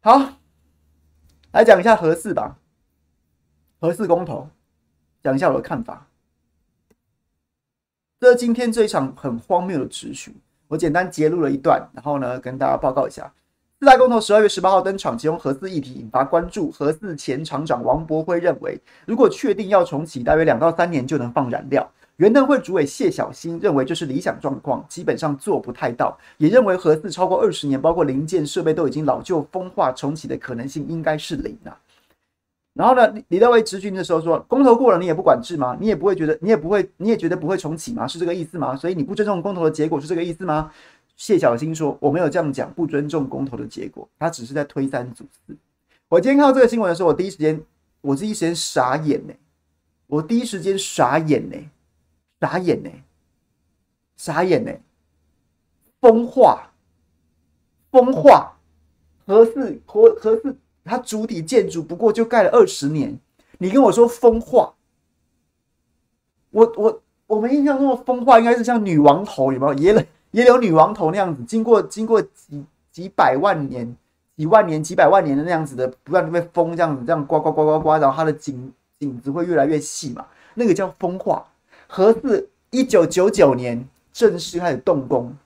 好，来讲一下何四吧，何四公投，讲一下我的看法。这今天这一场很荒谬的质询，我简单截录了一段，然后呢，跟大家报告一下。四大公投十二月十八号登场，其中核四议题引发关注。核四前厂长王博辉认为，如果确定要重启，大约两到三年就能放燃料。原能会主委谢小新认为这是理想状况，基本上做不太到。也认为核四超过二十年，包括零件设备都已经老旧风化，重启的可能性应该是零啊。然后呢，李登辉质询的时候说，公投过了你也不管制吗？你也不会觉得，你也不会，你也觉得不会重启吗？是这个意思吗？所以你不尊重公投的结果是这个意思吗？谢小新说：“我没有这样讲，不尊重公投的结果，他只是在推三阻四。”我今天看到这个新闻的时候，我第一时间，我第一时间傻眼呢，我第一时间傻眼呢，傻眼呢，傻眼呢，风化，风化，何四何何四，它主体建筑不过就盖了二十年，你跟我说风化，我我我们印象中的风化应该是像女王头，有没有？耶伦。也有女王头那样子，经过经过几几百万年、几万年、几百万年的那样子的，不断被风这样子这样刮刮刮刮刮，然后它的颈颈子会越来越细嘛，那个叫风化。核四一九九九年正式开始动工，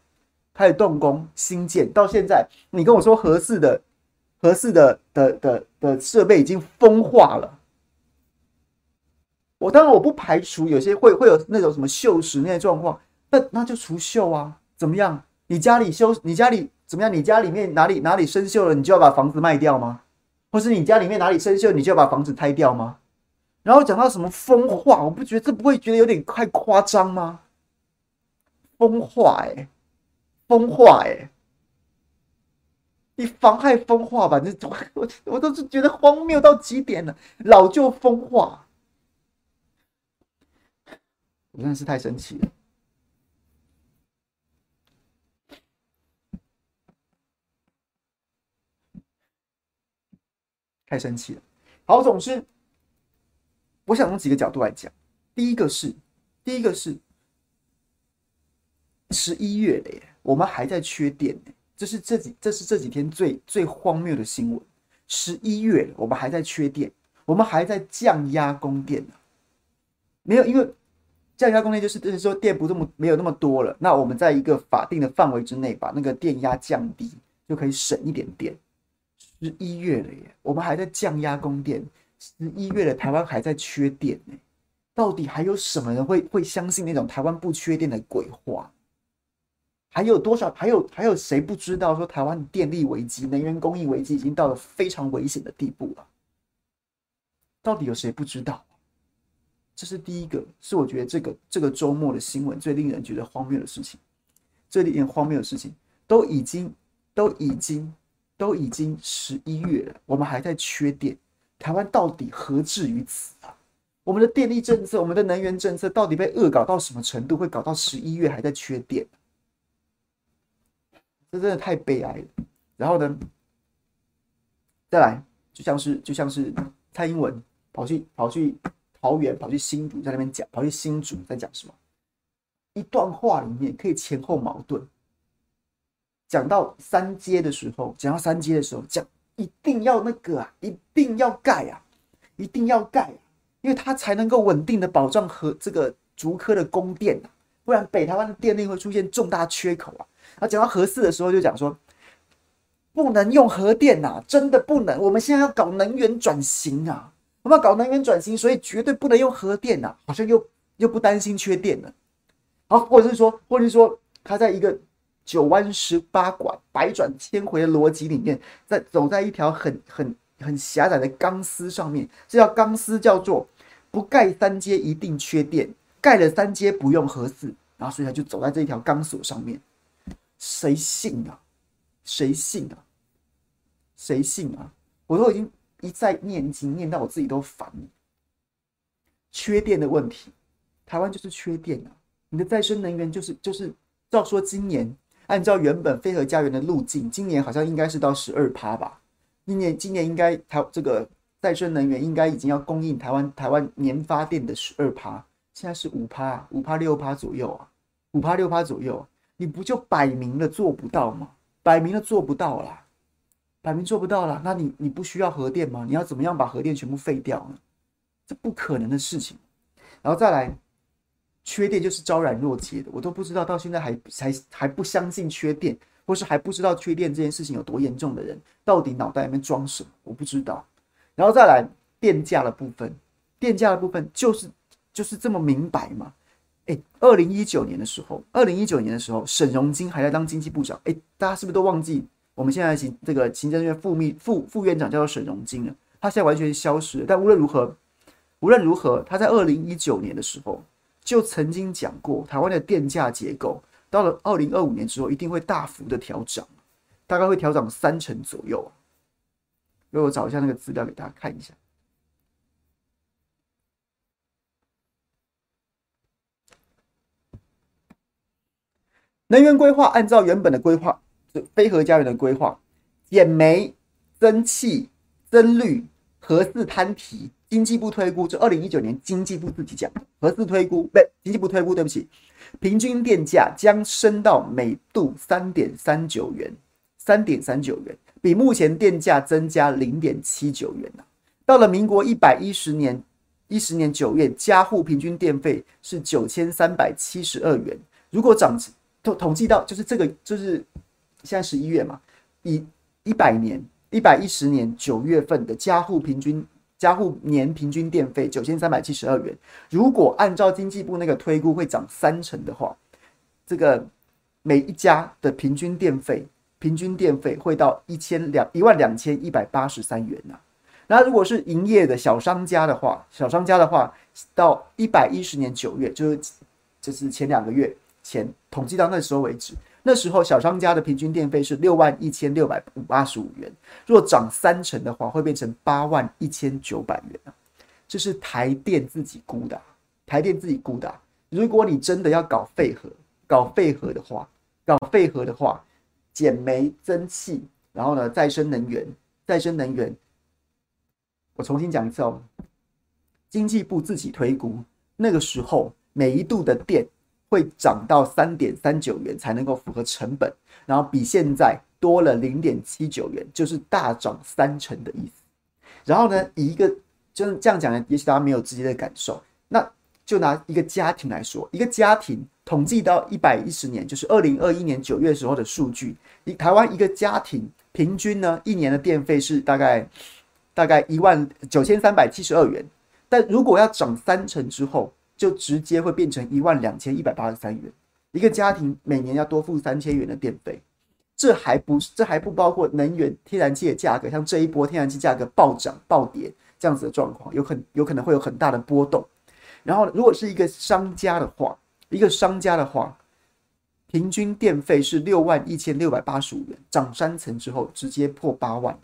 开始动工新建，到现在你跟我说核四的核四的的的的设备已经风化了，我当然我不排除有些会会有那种什么锈蚀那些状况，那那就除锈啊。怎么样？你家里修，你家里怎么样？你家里面哪里哪里生锈了，你就要把房子卖掉吗？或是你家里面哪里生锈，你就要把房子拆掉吗？然后讲到什么风化，我不觉得这不会觉得有点太夸张吗？风化、哎，风化、哎，你妨害风化吧？这我我都是觉得荒谬到极点了，老旧风化，我真的是太生气了。太生气了。好，总之，我想从几个角度来讲。第一个是，第一个是十一月了耶，我们还在缺电呢。这是这几，这是这几天最最荒谬的新闻。十一月，我们还在缺电，我们还在降压供电呢。没有，因为降压供电就是就是说电不这么没有那么多了，那我们在一个法定的范围之内，把那个电压降低，就可以省一点电。十一月了耶，我们还在降压供电。十一月了，台湾还在缺电呢。到底还有什么人会会相信那种台湾不缺电的鬼话？还有多少？还有还有谁不知道说台湾电力危机、能源供应危机已经到了非常危险的地步了？到底有谁不知道？这是第一个，是我觉得这个这个周末的新闻最令人觉得荒谬的事情。最令人荒谬的事情，都已经都已经。都已经十一月了，我们还在缺电，台湾到底何至于此啊？我们的电力政策，我们的能源政策到底被恶搞到什么程度，会搞到十一月还在缺电？这真的太悲哀了。然后呢，再来，就像是就像是蔡英文跑去跑去桃园，跑去新竹，在那边讲，跑去新竹在讲什么？一段话里面可以前后矛盾。讲到三阶的时候，讲到三阶的时候，讲一定要那个啊，一定要盖啊，一定要盖，因为它才能够稳定的保障和这个竹科的供电啊，不然北台湾的电力会出现重大缺口啊。他讲到核四的时候，就讲说不能用核电呐，真的不能。我们现在要搞能源转型啊，我们要搞能源转型，所以绝对不能用核电呐，好像又又不担心缺电了。好，或者是说，或者是说，他在一个九弯十八拐、百转千回的逻辑里面，在走在一条很很很狭窄的钢丝上面。这条钢丝叫做不盖三阶一定缺电，盖了三阶不用核四，然后所以他就走在这条钢索上面。谁信啊？谁信啊？谁信啊？我都已经一再念经，念到我自己都烦。缺电的问题，台湾就是缺电啊！你的再生能源就是就是，照说今年按照原本飞核家园的路径，今年好像应该是到十二趴吧？今年今年应该台这个再生能源应该已经要供应台湾台湾年发电的十二趴，现在是五趴，五趴六趴左右啊，五趴六趴左右。你不就摆明了做不到吗？摆明了做不到啦，摆明做不到啦。那你你不需要核电吗？你要怎么样把核电全部废掉呢？这不可能的事情。然后再来，缺电就是昭然若揭的，我都不知道到现在还还还不相信缺电，或是还不知道缺电这件事情有多严重的人，到底脑袋里面装什么？我不知道。然后再来电价的部分，电价的部分就是就是这么明白嘛。哎，二零一九年的时候，二零一九年的时候，沈荣金还在当经济部长。哎，大家是不是都忘记我们现在行这个行政院副秘副副院长叫做沈荣金了？他现在完全消失了。但无论如何，无论如何，他在二零一九年的时候就曾经讲过，台湾的电价结构到了二零二五年之后一定会大幅的调涨，大概会调涨三成左右。让我找一下那个资料给大家看一下。能源规划按照原本的规划，非核家园的规划，减煤、增气、增绿、核四摊提，经济部推估，这二零一九年经济部自己讲，核四推估，不，经济部推估，对不起，平均电价将升到每度三点三九元，三点三九元，比目前电价增加零点七九元呐。到了民国一百一十年，一十年九月，家户平均电费是九千三百七十二元，如果涨。统统计到就是这个，就是现在十一月嘛，以一百年一百一十年九月份的家户平均家户年平均电费九千三百七十二元，如果按照经济部那个推估会涨三成的话，这个每一家的平均电费平均电费会到一千两一万两千一百八十三元呐、啊。那如果是营业的小商家的话，小商家的话到一百一十年九月就是就是前两个月。前统计到那时候为止，那时候小商家的平均电费是六万一千六百八十五元，若涨三成的话，会变成八万一千九百元啊！这是台电自己估的，台电自己估的。如果你真的要搞废核，搞废核的话，搞废核的话，减煤增气，然后呢，再生能源，再生能源，我重新讲一次哦，经济部自己推估，那个时候每一度的电。会涨到三点三九元才能够符合成本，然后比现在多了零点七九元，就是大涨三成的意思。然后呢，以一个就是这样讲呢，也许大家没有直接的感受。那就拿一个家庭来说，一个家庭统计到一百一十年，就是二零二一年九月时候的数据，以台湾一个家庭平均呢一年的电费是大概大概一万九千三百七十二元，但如果要涨三成之后。就直接会变成一万两千一百八十三元，一个家庭每年要多付三千元的电费，这还不这还不包括能源天然气的价格，像这一波天然气价格暴涨暴跌这样子的状况，有很有可能会有很大的波动。然后，如果是一个商家的话，一个商家的话，平均电费是六万一千六百八十五元，涨三层之后直接破八万，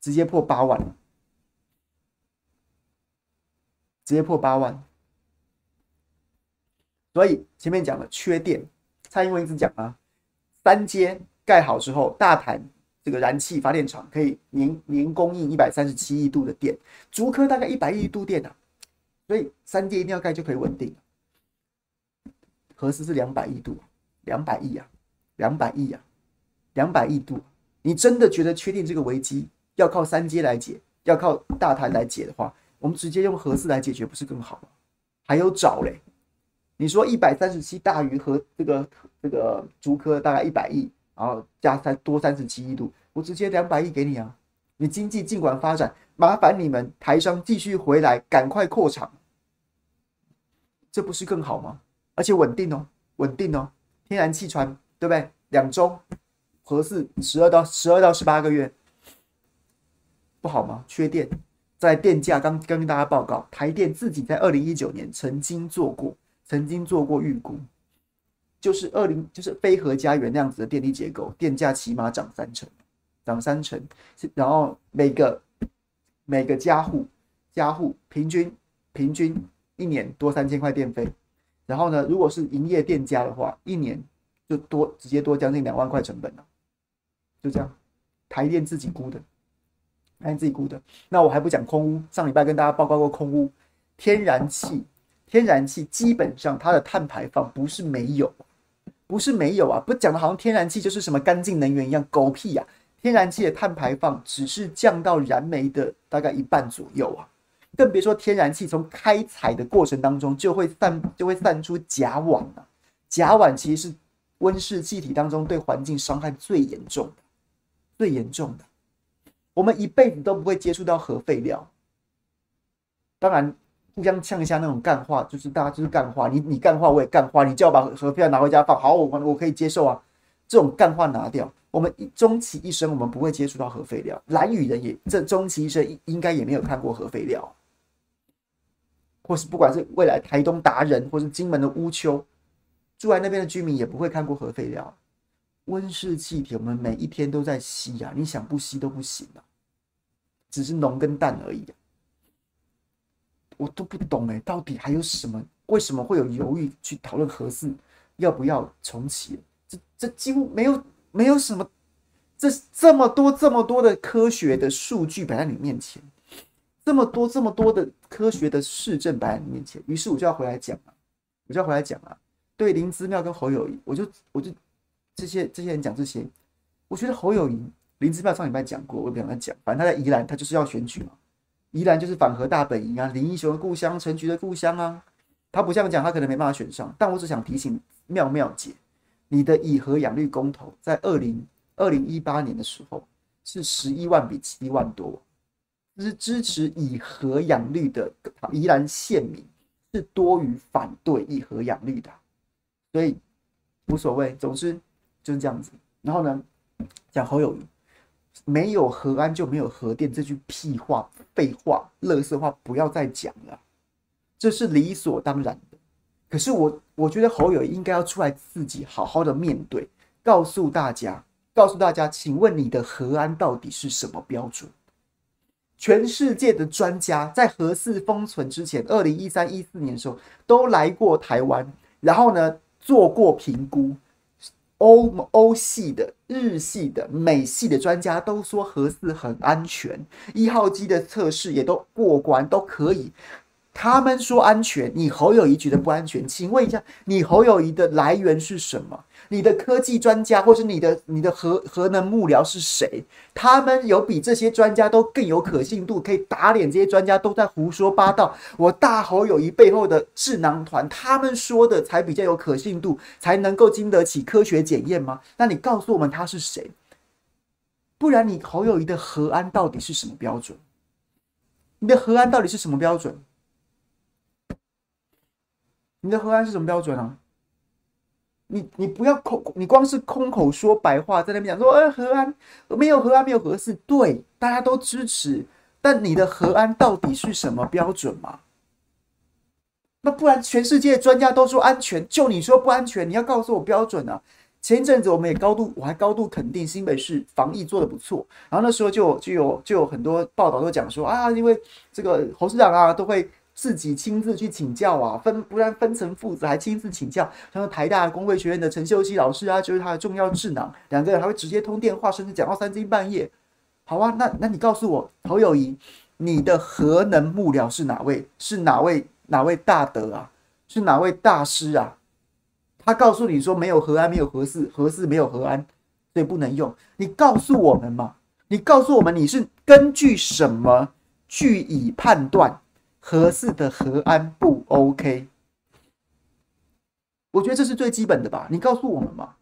直接破八万，直接破八万。所以前面讲了缺电，蔡英文一直讲啊，三阶盖好之后，大潭这个燃气发电厂可以年年供应一百三十七亿度的电，竹科大概一百亿度电啊，所以三阶一定要盖就可以稳定。核四是两百亿度，两百亿啊，两百亿啊，两百亿度，你真的觉得确定这个危机要靠三阶来解，要靠大台来解的话，我们直接用核四来解决不是更好吗？还有找嘞，你说一百三十七大于和这个这个竹科大概一百亿，然后加三多三十七亿度，我直接两百亿给你啊！你经济尽管发展，麻烦你们台商继续回来，赶快扩厂，这不是更好吗？而且稳定哦，稳定哦，天然气船对不对？两周，合适十二到十二到十八个月，不好吗？缺电。在电价刚刚跟大家报告，台电自己在二零一九年曾经做过，曾经做过预估，就是二零就是非核家园那样子的电力结构，电价起码涨三成，涨三成，然后每个每个家户家户平均平均一年多三千块电费，然后呢，如果是营业电价的话，一年就多直接多将近两万块成本了，就这样，台电自己估的。按自己估的，那我还不讲空屋。上礼拜跟大家报告过空屋，天然气，天然气基本上它的碳排放不是没有，不是没有啊，不讲的好像天然气就是什么干净能源一样，狗屁呀！天然气的碳排放只是降到燃煤的大概一半左右啊，更别说天然气从开采的过程当中就会散就会散出甲烷啊，甲烷其实是温室气体当中对环境伤害最严重的，最严重的。我们一辈子都不会接触到核废料，当然互相呛一下那种干话，就是大家就是干话，你你干话我也干话，你叫我把核废料拿回家放，好，我我可以接受啊。这种干话拿掉，我们终其一生我们不会接触到核废料。蓝屿人也这终其一生应该也没有看过核废料，或是不管是未来台东达人，或是金门的乌丘，住在那边的居民也不会看过核废料。温室气体我们每一天都在吸啊，你想不吸都不行啊。只是浓跟淡而已，我都不懂哎，到底还有什么？为什么会有犹豫去讨论合适要不要重启？这这几乎没有没有什么，这这么多这么多的科学的数据摆在你面前，这么多这么多的科学的事证摆在你面前，于是我就要回来讲啊，我就要回来讲啊。对林之妙跟侯友谊，我就我就这些这些人讲这些，我觉得侯友谊。林之妙上礼拜讲过，我不想再讲。反正他在宜兰，他就是要选举嘛。宜兰就是反核大本营啊，林英雄的故乡，陈菊的故乡啊。他不像讲，他可能没办法选上。但我只想提醒妙妙姐，你的以核养绿公投在二零二零一八年的时候是十一万比七万多，就是支持以核养绿的宜兰县民是多于反对以核养绿的，所以无所谓。总之就是这样子。然后呢，讲侯友。没有核安就没有核电，这句屁话、废话、垃圾话不要再讲了，这是理所当然的。可是我我觉得侯友应该要出来自己好好的面对，告诉大家，告诉大家，请问你的核安到底是什么标准？全世界的专家在核四封存之前，二零一三、一四年的时候都来过台湾，然后呢做过评估。欧欧系的、日系的、美系的专家都说核四很安全，一号机的测试也都过关，都可以。他们说安全，你侯友谊觉得不安全？请问一下，你侯友谊的来源是什么？你的科技专家，或是你的你的核核能幕僚是谁？他们有比这些专家都更有可信度，可以打脸这些专家都在胡说八道。我大侯友谊背后的智囊团，他们说的才比较有可信度，才能够经得起科学检验吗？那你告诉我们他是谁？不然你侯友谊的核安到底是什么标准？你的核安到底是什么标准？你的核安是什么标准啊？你你不要空，你光是空口说白话，在那边讲说，呃，核安没有核安，没有核四，对，大家都支持，但你的核安到底是什么标准嘛？那不然全世界专家都说安全，就你说不安全，你要告诉我标准啊！前一阵子我们也高度，我还高度肯定新北市防疫做得不错，然后那时候就就有就有很多报道都讲说啊，因为这个侯市长啊都会。自己亲自去请教啊，分不但分层负责，还亲自请教。像台大公会学院的陈秀熙老师啊，就是他的重要智囊，两个人还会直接通电话，甚至讲到三更半夜。好啊，那那你告诉我，侯友宜，你的核能幕僚是哪位？是哪位？哪位大德啊？是哪位大师啊？他告诉你说没有核安，没有核四，核四没有核安，所以不能用。你告诉我们嘛？你告诉我们你是根据什么？据以判断合适的核安不 OK。我觉得这是最基本的吧？你告诉我们嘛，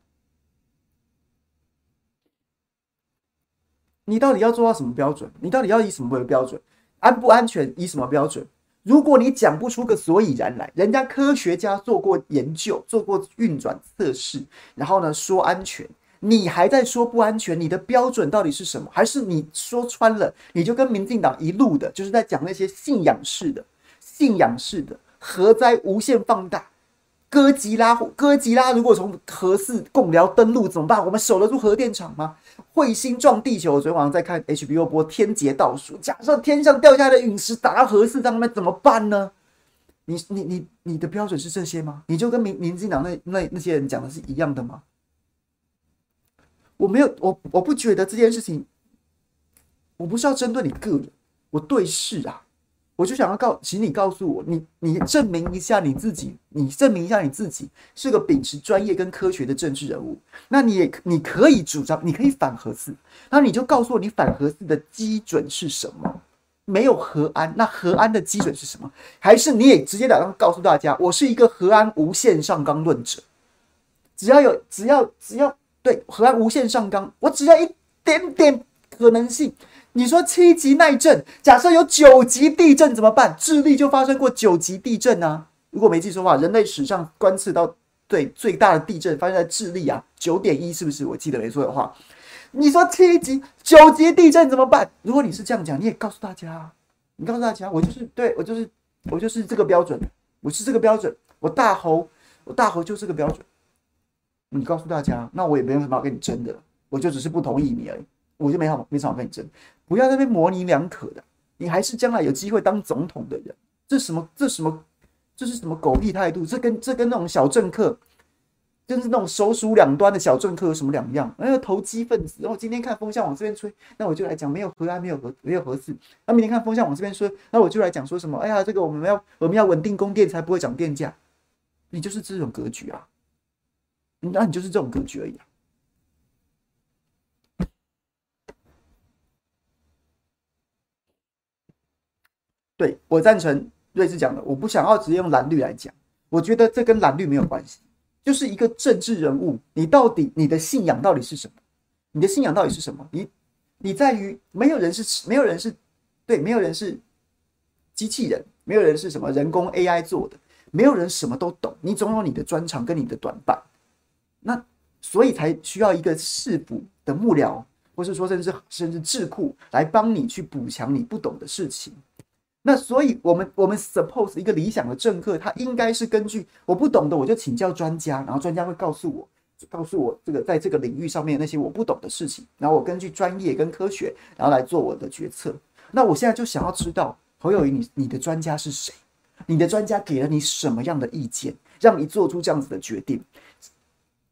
你到底要做到什么标准？你到底要以什么为标准？安不安全以什么标准？如果你讲不出个所以然来，人家科学家做过研究，做过运转测试，然后呢说安全，你还在说不安全，你的标准到底是什么？还是你说穿了，你就跟民进党一路的，就是在讲那些信仰式的、信仰式的核灾无限放大。哥吉拉，哥吉拉如果从核四共寮登陆怎么办？我们守得住核电厂吗？彗星撞地球，昨天晚上在看 HBO 播《天劫倒数》，假设天上掉下来的陨石砸核四上面怎么办呢？你你你你的标准是这些吗？你就跟民民进党那那那些人讲的是一样的吗？我没有，我我不觉得这件事情，我不是要针对你个人，我对事啊。我就想要告，请你告诉我，你你证明一下你自己，你证明一下你自己是个秉持专业跟科学的政治人物。那你也你可以主张，你可以反核四，那你就告诉我你反核四的基准是什么？没有核安，那核安的基准是什么？还是你也直接了当告诉大家，我是一个核安无限上纲论者，只要有只要只要对核安无限上纲，我只要一点点可能性。你说七级耐震，假设有九级地震怎么办？智利就发生过九级地震啊！如果没记错的话，人类史上观测到对最大的地震发生在智利啊，九点一是不是？我记得没错的话，你说七级、九级地震怎么办？如果你是这样讲，你也告诉大家，你告诉大家，我就是对我就是我就是这个标准，我是这个标准，我大猴我大猴就是这个标准。你告诉大家，那我也没有什么要跟你争的，我就只是不同意你而已。我就没好没什么跟你争，不要在那边模棱两可的，你还是将来有机会当总统的人，这什么这什么这是什么狗屁态度？这跟这跟那种小政客，就是那种首鼠两端的小政客有什么两样？那个投机分子，然后今天看风向往这边吹，那我就来讲没有核安，没有核没有核四。那明天看风向往这边吹，那我就来讲说什么？哎呀，这个我们要我们要稳定供电才不会涨电价。你就是这种格局啊，那你就是这种格局而已啊。对，我赞成瑞士讲的，我不想要直接用蓝绿来讲，我觉得这跟蓝绿没有关系，就是一个政治人物，你到底你的信仰到底是什么？你的信仰到底是什么？你你在于没有人是没有人是对，没有人是机器人，没有人是什么人工 AI 做的，没有人什么都懂，你总有你的专长跟你的短板，那所以才需要一个市府的幕僚，或是说甚至甚至智库来帮你去补强你不懂的事情。那所以，我们我们 suppose 一个理想的政客，他应该是根据我不懂的，我就请教专家，然后专家会告诉我，告诉我这个在这个领域上面那些我不懂的事情，然后我根据专业跟科学，然后来做我的决策。那我现在就想要知道，侯友宜，你你的专家是谁？你的专家给了你什么样的意见，让你做出这样子的决定？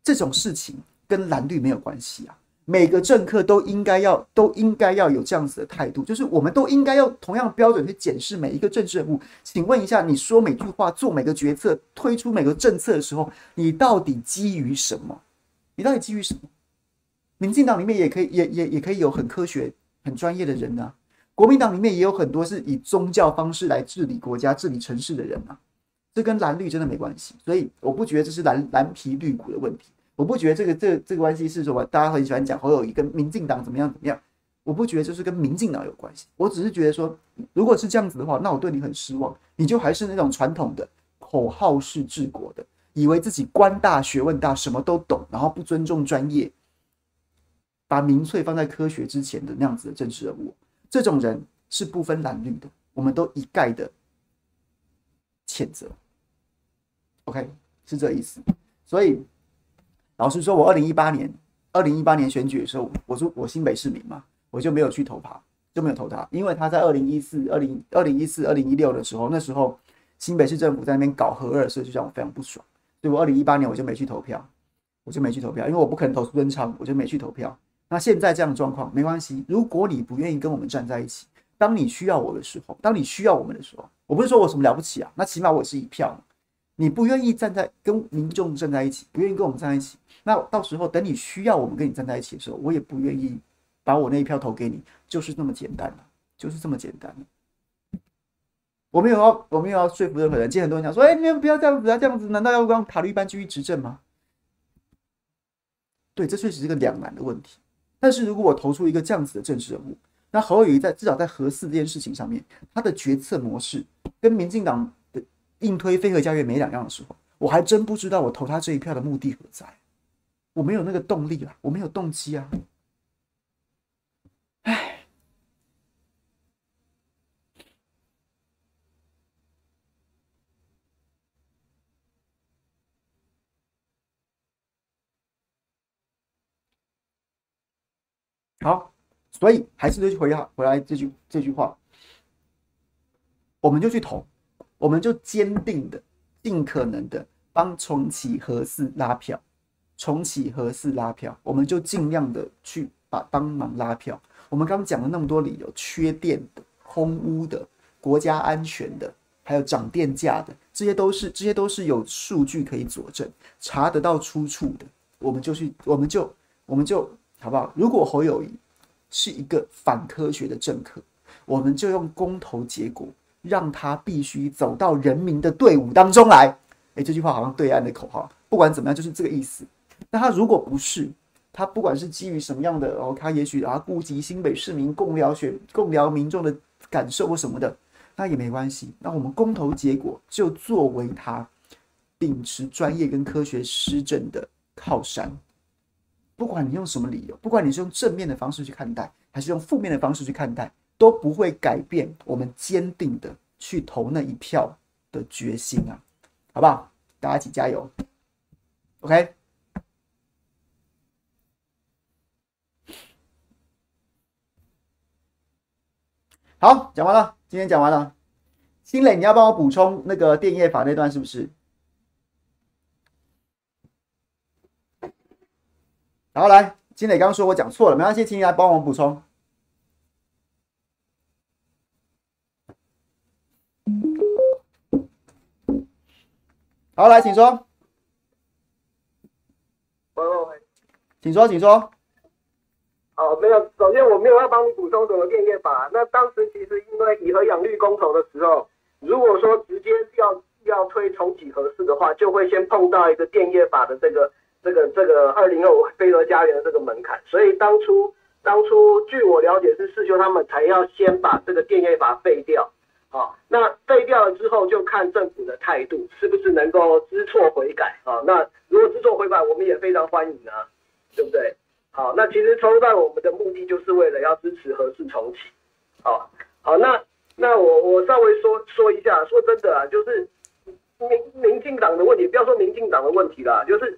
这种事情跟蓝绿没有关系啊。每个政客都应该要都应该要有这样子的态度，就是我们都应该要同样标准去检视每一个政治人物。请问一下，你说每句话、做每个决策、推出每个政策的时候，你到底基于什么？你到底基于什么？民进党里面也可以，也也也可以有很科学、很专业的人啊。国民党里面也有很多是以宗教方式来治理国家、治理城市的人啊。这跟蓝绿真的没关系，所以我不觉得这是蓝蓝皮绿骨的问题。我不觉得这个这个、这个关系是什么，大家很喜欢讲侯友宜跟民进党怎么样怎么样。我不觉得这是跟民进党有关系。我只是觉得说，如果是这样子的话，那我对你很失望。你就还是那种传统的口号式治国的，以为自己官大学问大，什么都懂，然后不尊重专业，把民粹放在科学之前的那样子的政治人物。这种人是不分蓝绿的，我们都一概的谴责。OK，是这意思。所以。老实说，我二零一八年，二零一八年选举的时候，我说我新北市民嘛，我就没有去投他，就没有投他，因为他在二零一四、二零二零一四、二零一六的时候，那时候新北市政府在那边搞核二，所以就让我非常不爽，所以我二零一八年我就没去投票，我就没去投票，因为我不可能投苏贞昌，我就没去投票。那现在这样的状况没关系，如果你不愿意跟我们站在一起，当你需要我的时候，当你需要我们的时候，我不是说我什么了不起啊，那起码我是一票。你不愿意站在跟民众站在一起，不愿意跟我们站在一起。那到时候等你需要我们跟你站在一起的时候，我也不愿意把我那一票投给你，就是这么简单了，就是这么简单。我没有要，我没有要说服任何人。今天很多人讲说，哎、你们不要这样子啊，这样子难道要让塔利班继续执政吗？对，这确实是个两难的问题。但是如果我投出一个这样子的政治人物，那侯友宜在至少在核四这件事情上面，他的决策模式跟民进党硬推飞鹤家园没两样的时候，我还真不知道我投他这一票的目的何在。我没有那个动力啊，我没有动机啊。唉，好，所以还是这句回来回来这句这句话，我们就去投，我们就坚定的、尽可能的帮重启核四拉票。重启核四拉票，我们就尽量的去把帮忙拉票。我们刚刚讲了那么多理由，缺电的、空屋的、国家安全的，还有涨电价的，这些都是这些都是有数据可以佐证、查得到出处的。我们就去，我们就我们就好不好？如果侯友宜是一个反科学的政客，我们就用公投结果让他必须走到人民的队伍当中来。诶，这句话好像对岸的口号，不管怎么样，就是这个意思。那他如果不是，他不管是基于什么样的，哦，他也许啊顾及新北市民共疗选共疗民众的感受或什么的，那也没关系。那我们公投结果就作为他秉持专业跟科学施政的靠山。不管你用什么理由，不管你是用正面的方式去看待，还是用负面的方式去看待，都不会改变我们坚定的去投那一票的决心啊，好不好？大家一起加油，OK。好，讲完了，今天讲完了。新磊，你要帮我补充那个电业法那段是不是？然后来，新磊刚刚说我讲错了，没关系，请你来帮我补充。好，来，请说。喂喂喂，请说，请说。哦，没有。首先，我没有要帮你补充什么电业法。那当时其实因为以和养绿公投的时候，如果说直接要要推重启合适的话，就会先碰到一个电业法的这个这个这个二零二五飞鹅家园的这个门槛。所以当初当初据我了解是世修他们才要先把这个电业法废掉。好，那废掉了之后，就看政府的态度是不是能够知错悔改啊。那如果知错悔改，我们也非常欢迎啊，对不对？好，那其实从来我们的目的就是为了要支持核四重启。好，好，那那我我稍微说说一下，说真的啊，就是民民进党的问题，不要说民进党的问题啦，就是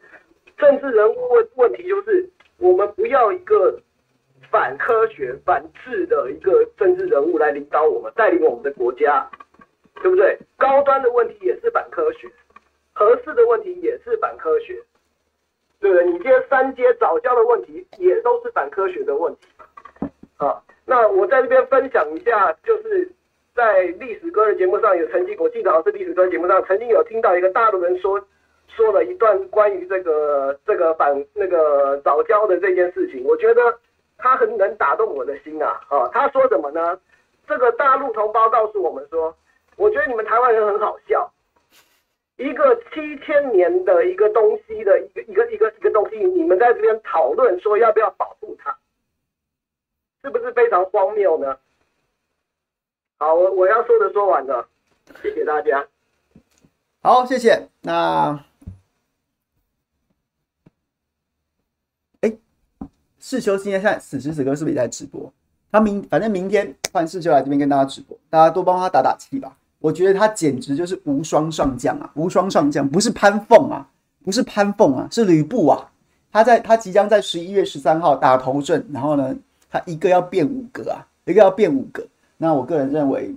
政治人物问问题，就是我们不要一个反科学、反智的一个政治人物来领导我们，带领我们的国家，对不对？高端的问题也是反科学，合适的问题也是反科学。对不对，你这三阶早教的问题也都是反科学的问题啊。那我在这边分享一下，就是在历史哥的节目上有曾经，我记得好像是历史哥节目上曾经有听到一个大陆人说说了一段关于这个这个反那个早教的这件事情，我觉得他很能打动我的心啊。啊，他说什么呢？这个大陆同胞告诉我们说，我觉得你们台湾人很好笑。一个七千年的一个东西的一个一个一个一个东西，你们在这边讨论说要不要保护它，是不是非常荒谬呢？好，我我要说的说完了，谢谢大家。好，谢谢。那，哎，世修今天现在此时此刻是不是也在直播？他明反正明天换世修来这边跟大家直播，大家多帮他打打气吧。我觉得他简直就是无双上将啊！无双上将不是潘凤啊，不是潘凤啊，是吕布啊！他在他即将在十一月十三号打头阵，然后呢，他一个要变五个啊，一个要变五个。那我个人认为，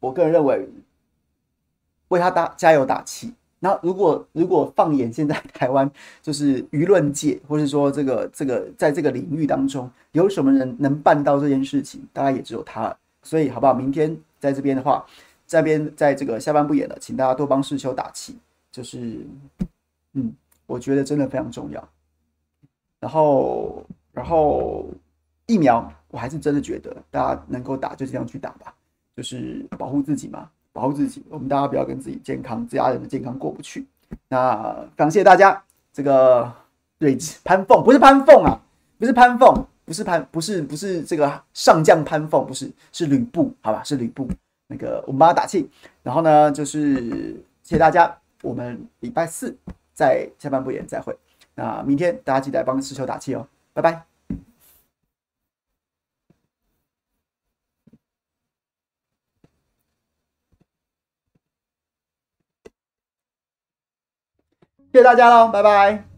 我个人认为，为他打加油打气。那如果如果放眼现在台湾，就是舆论界，或者说这个这个在这个领域当中，有什么人能办到这件事情？大概也只有他了。所以好不好？明天。在这边的话，这边在这个下半部演了，请大家多帮世修打气，就是，嗯，我觉得真的非常重要。然后，然后疫苗，我还是真的觉得大家能够打就这样去打吧。就是保护自己嘛，保护自己，我们大家不要跟自己健康、自家人的健康过不去。那感谢大家，这个对潘凤不是潘凤啊，不是潘凤，不是潘，不是不是这个上将潘凤，不是是吕布，好吧，是吕布。那个我们帮他打气，然后呢，就是谢谢大家，我们礼拜四在下半部演再会。那明天大家记得来帮石球打气哦，拜拜。谢谢大家喽，拜拜。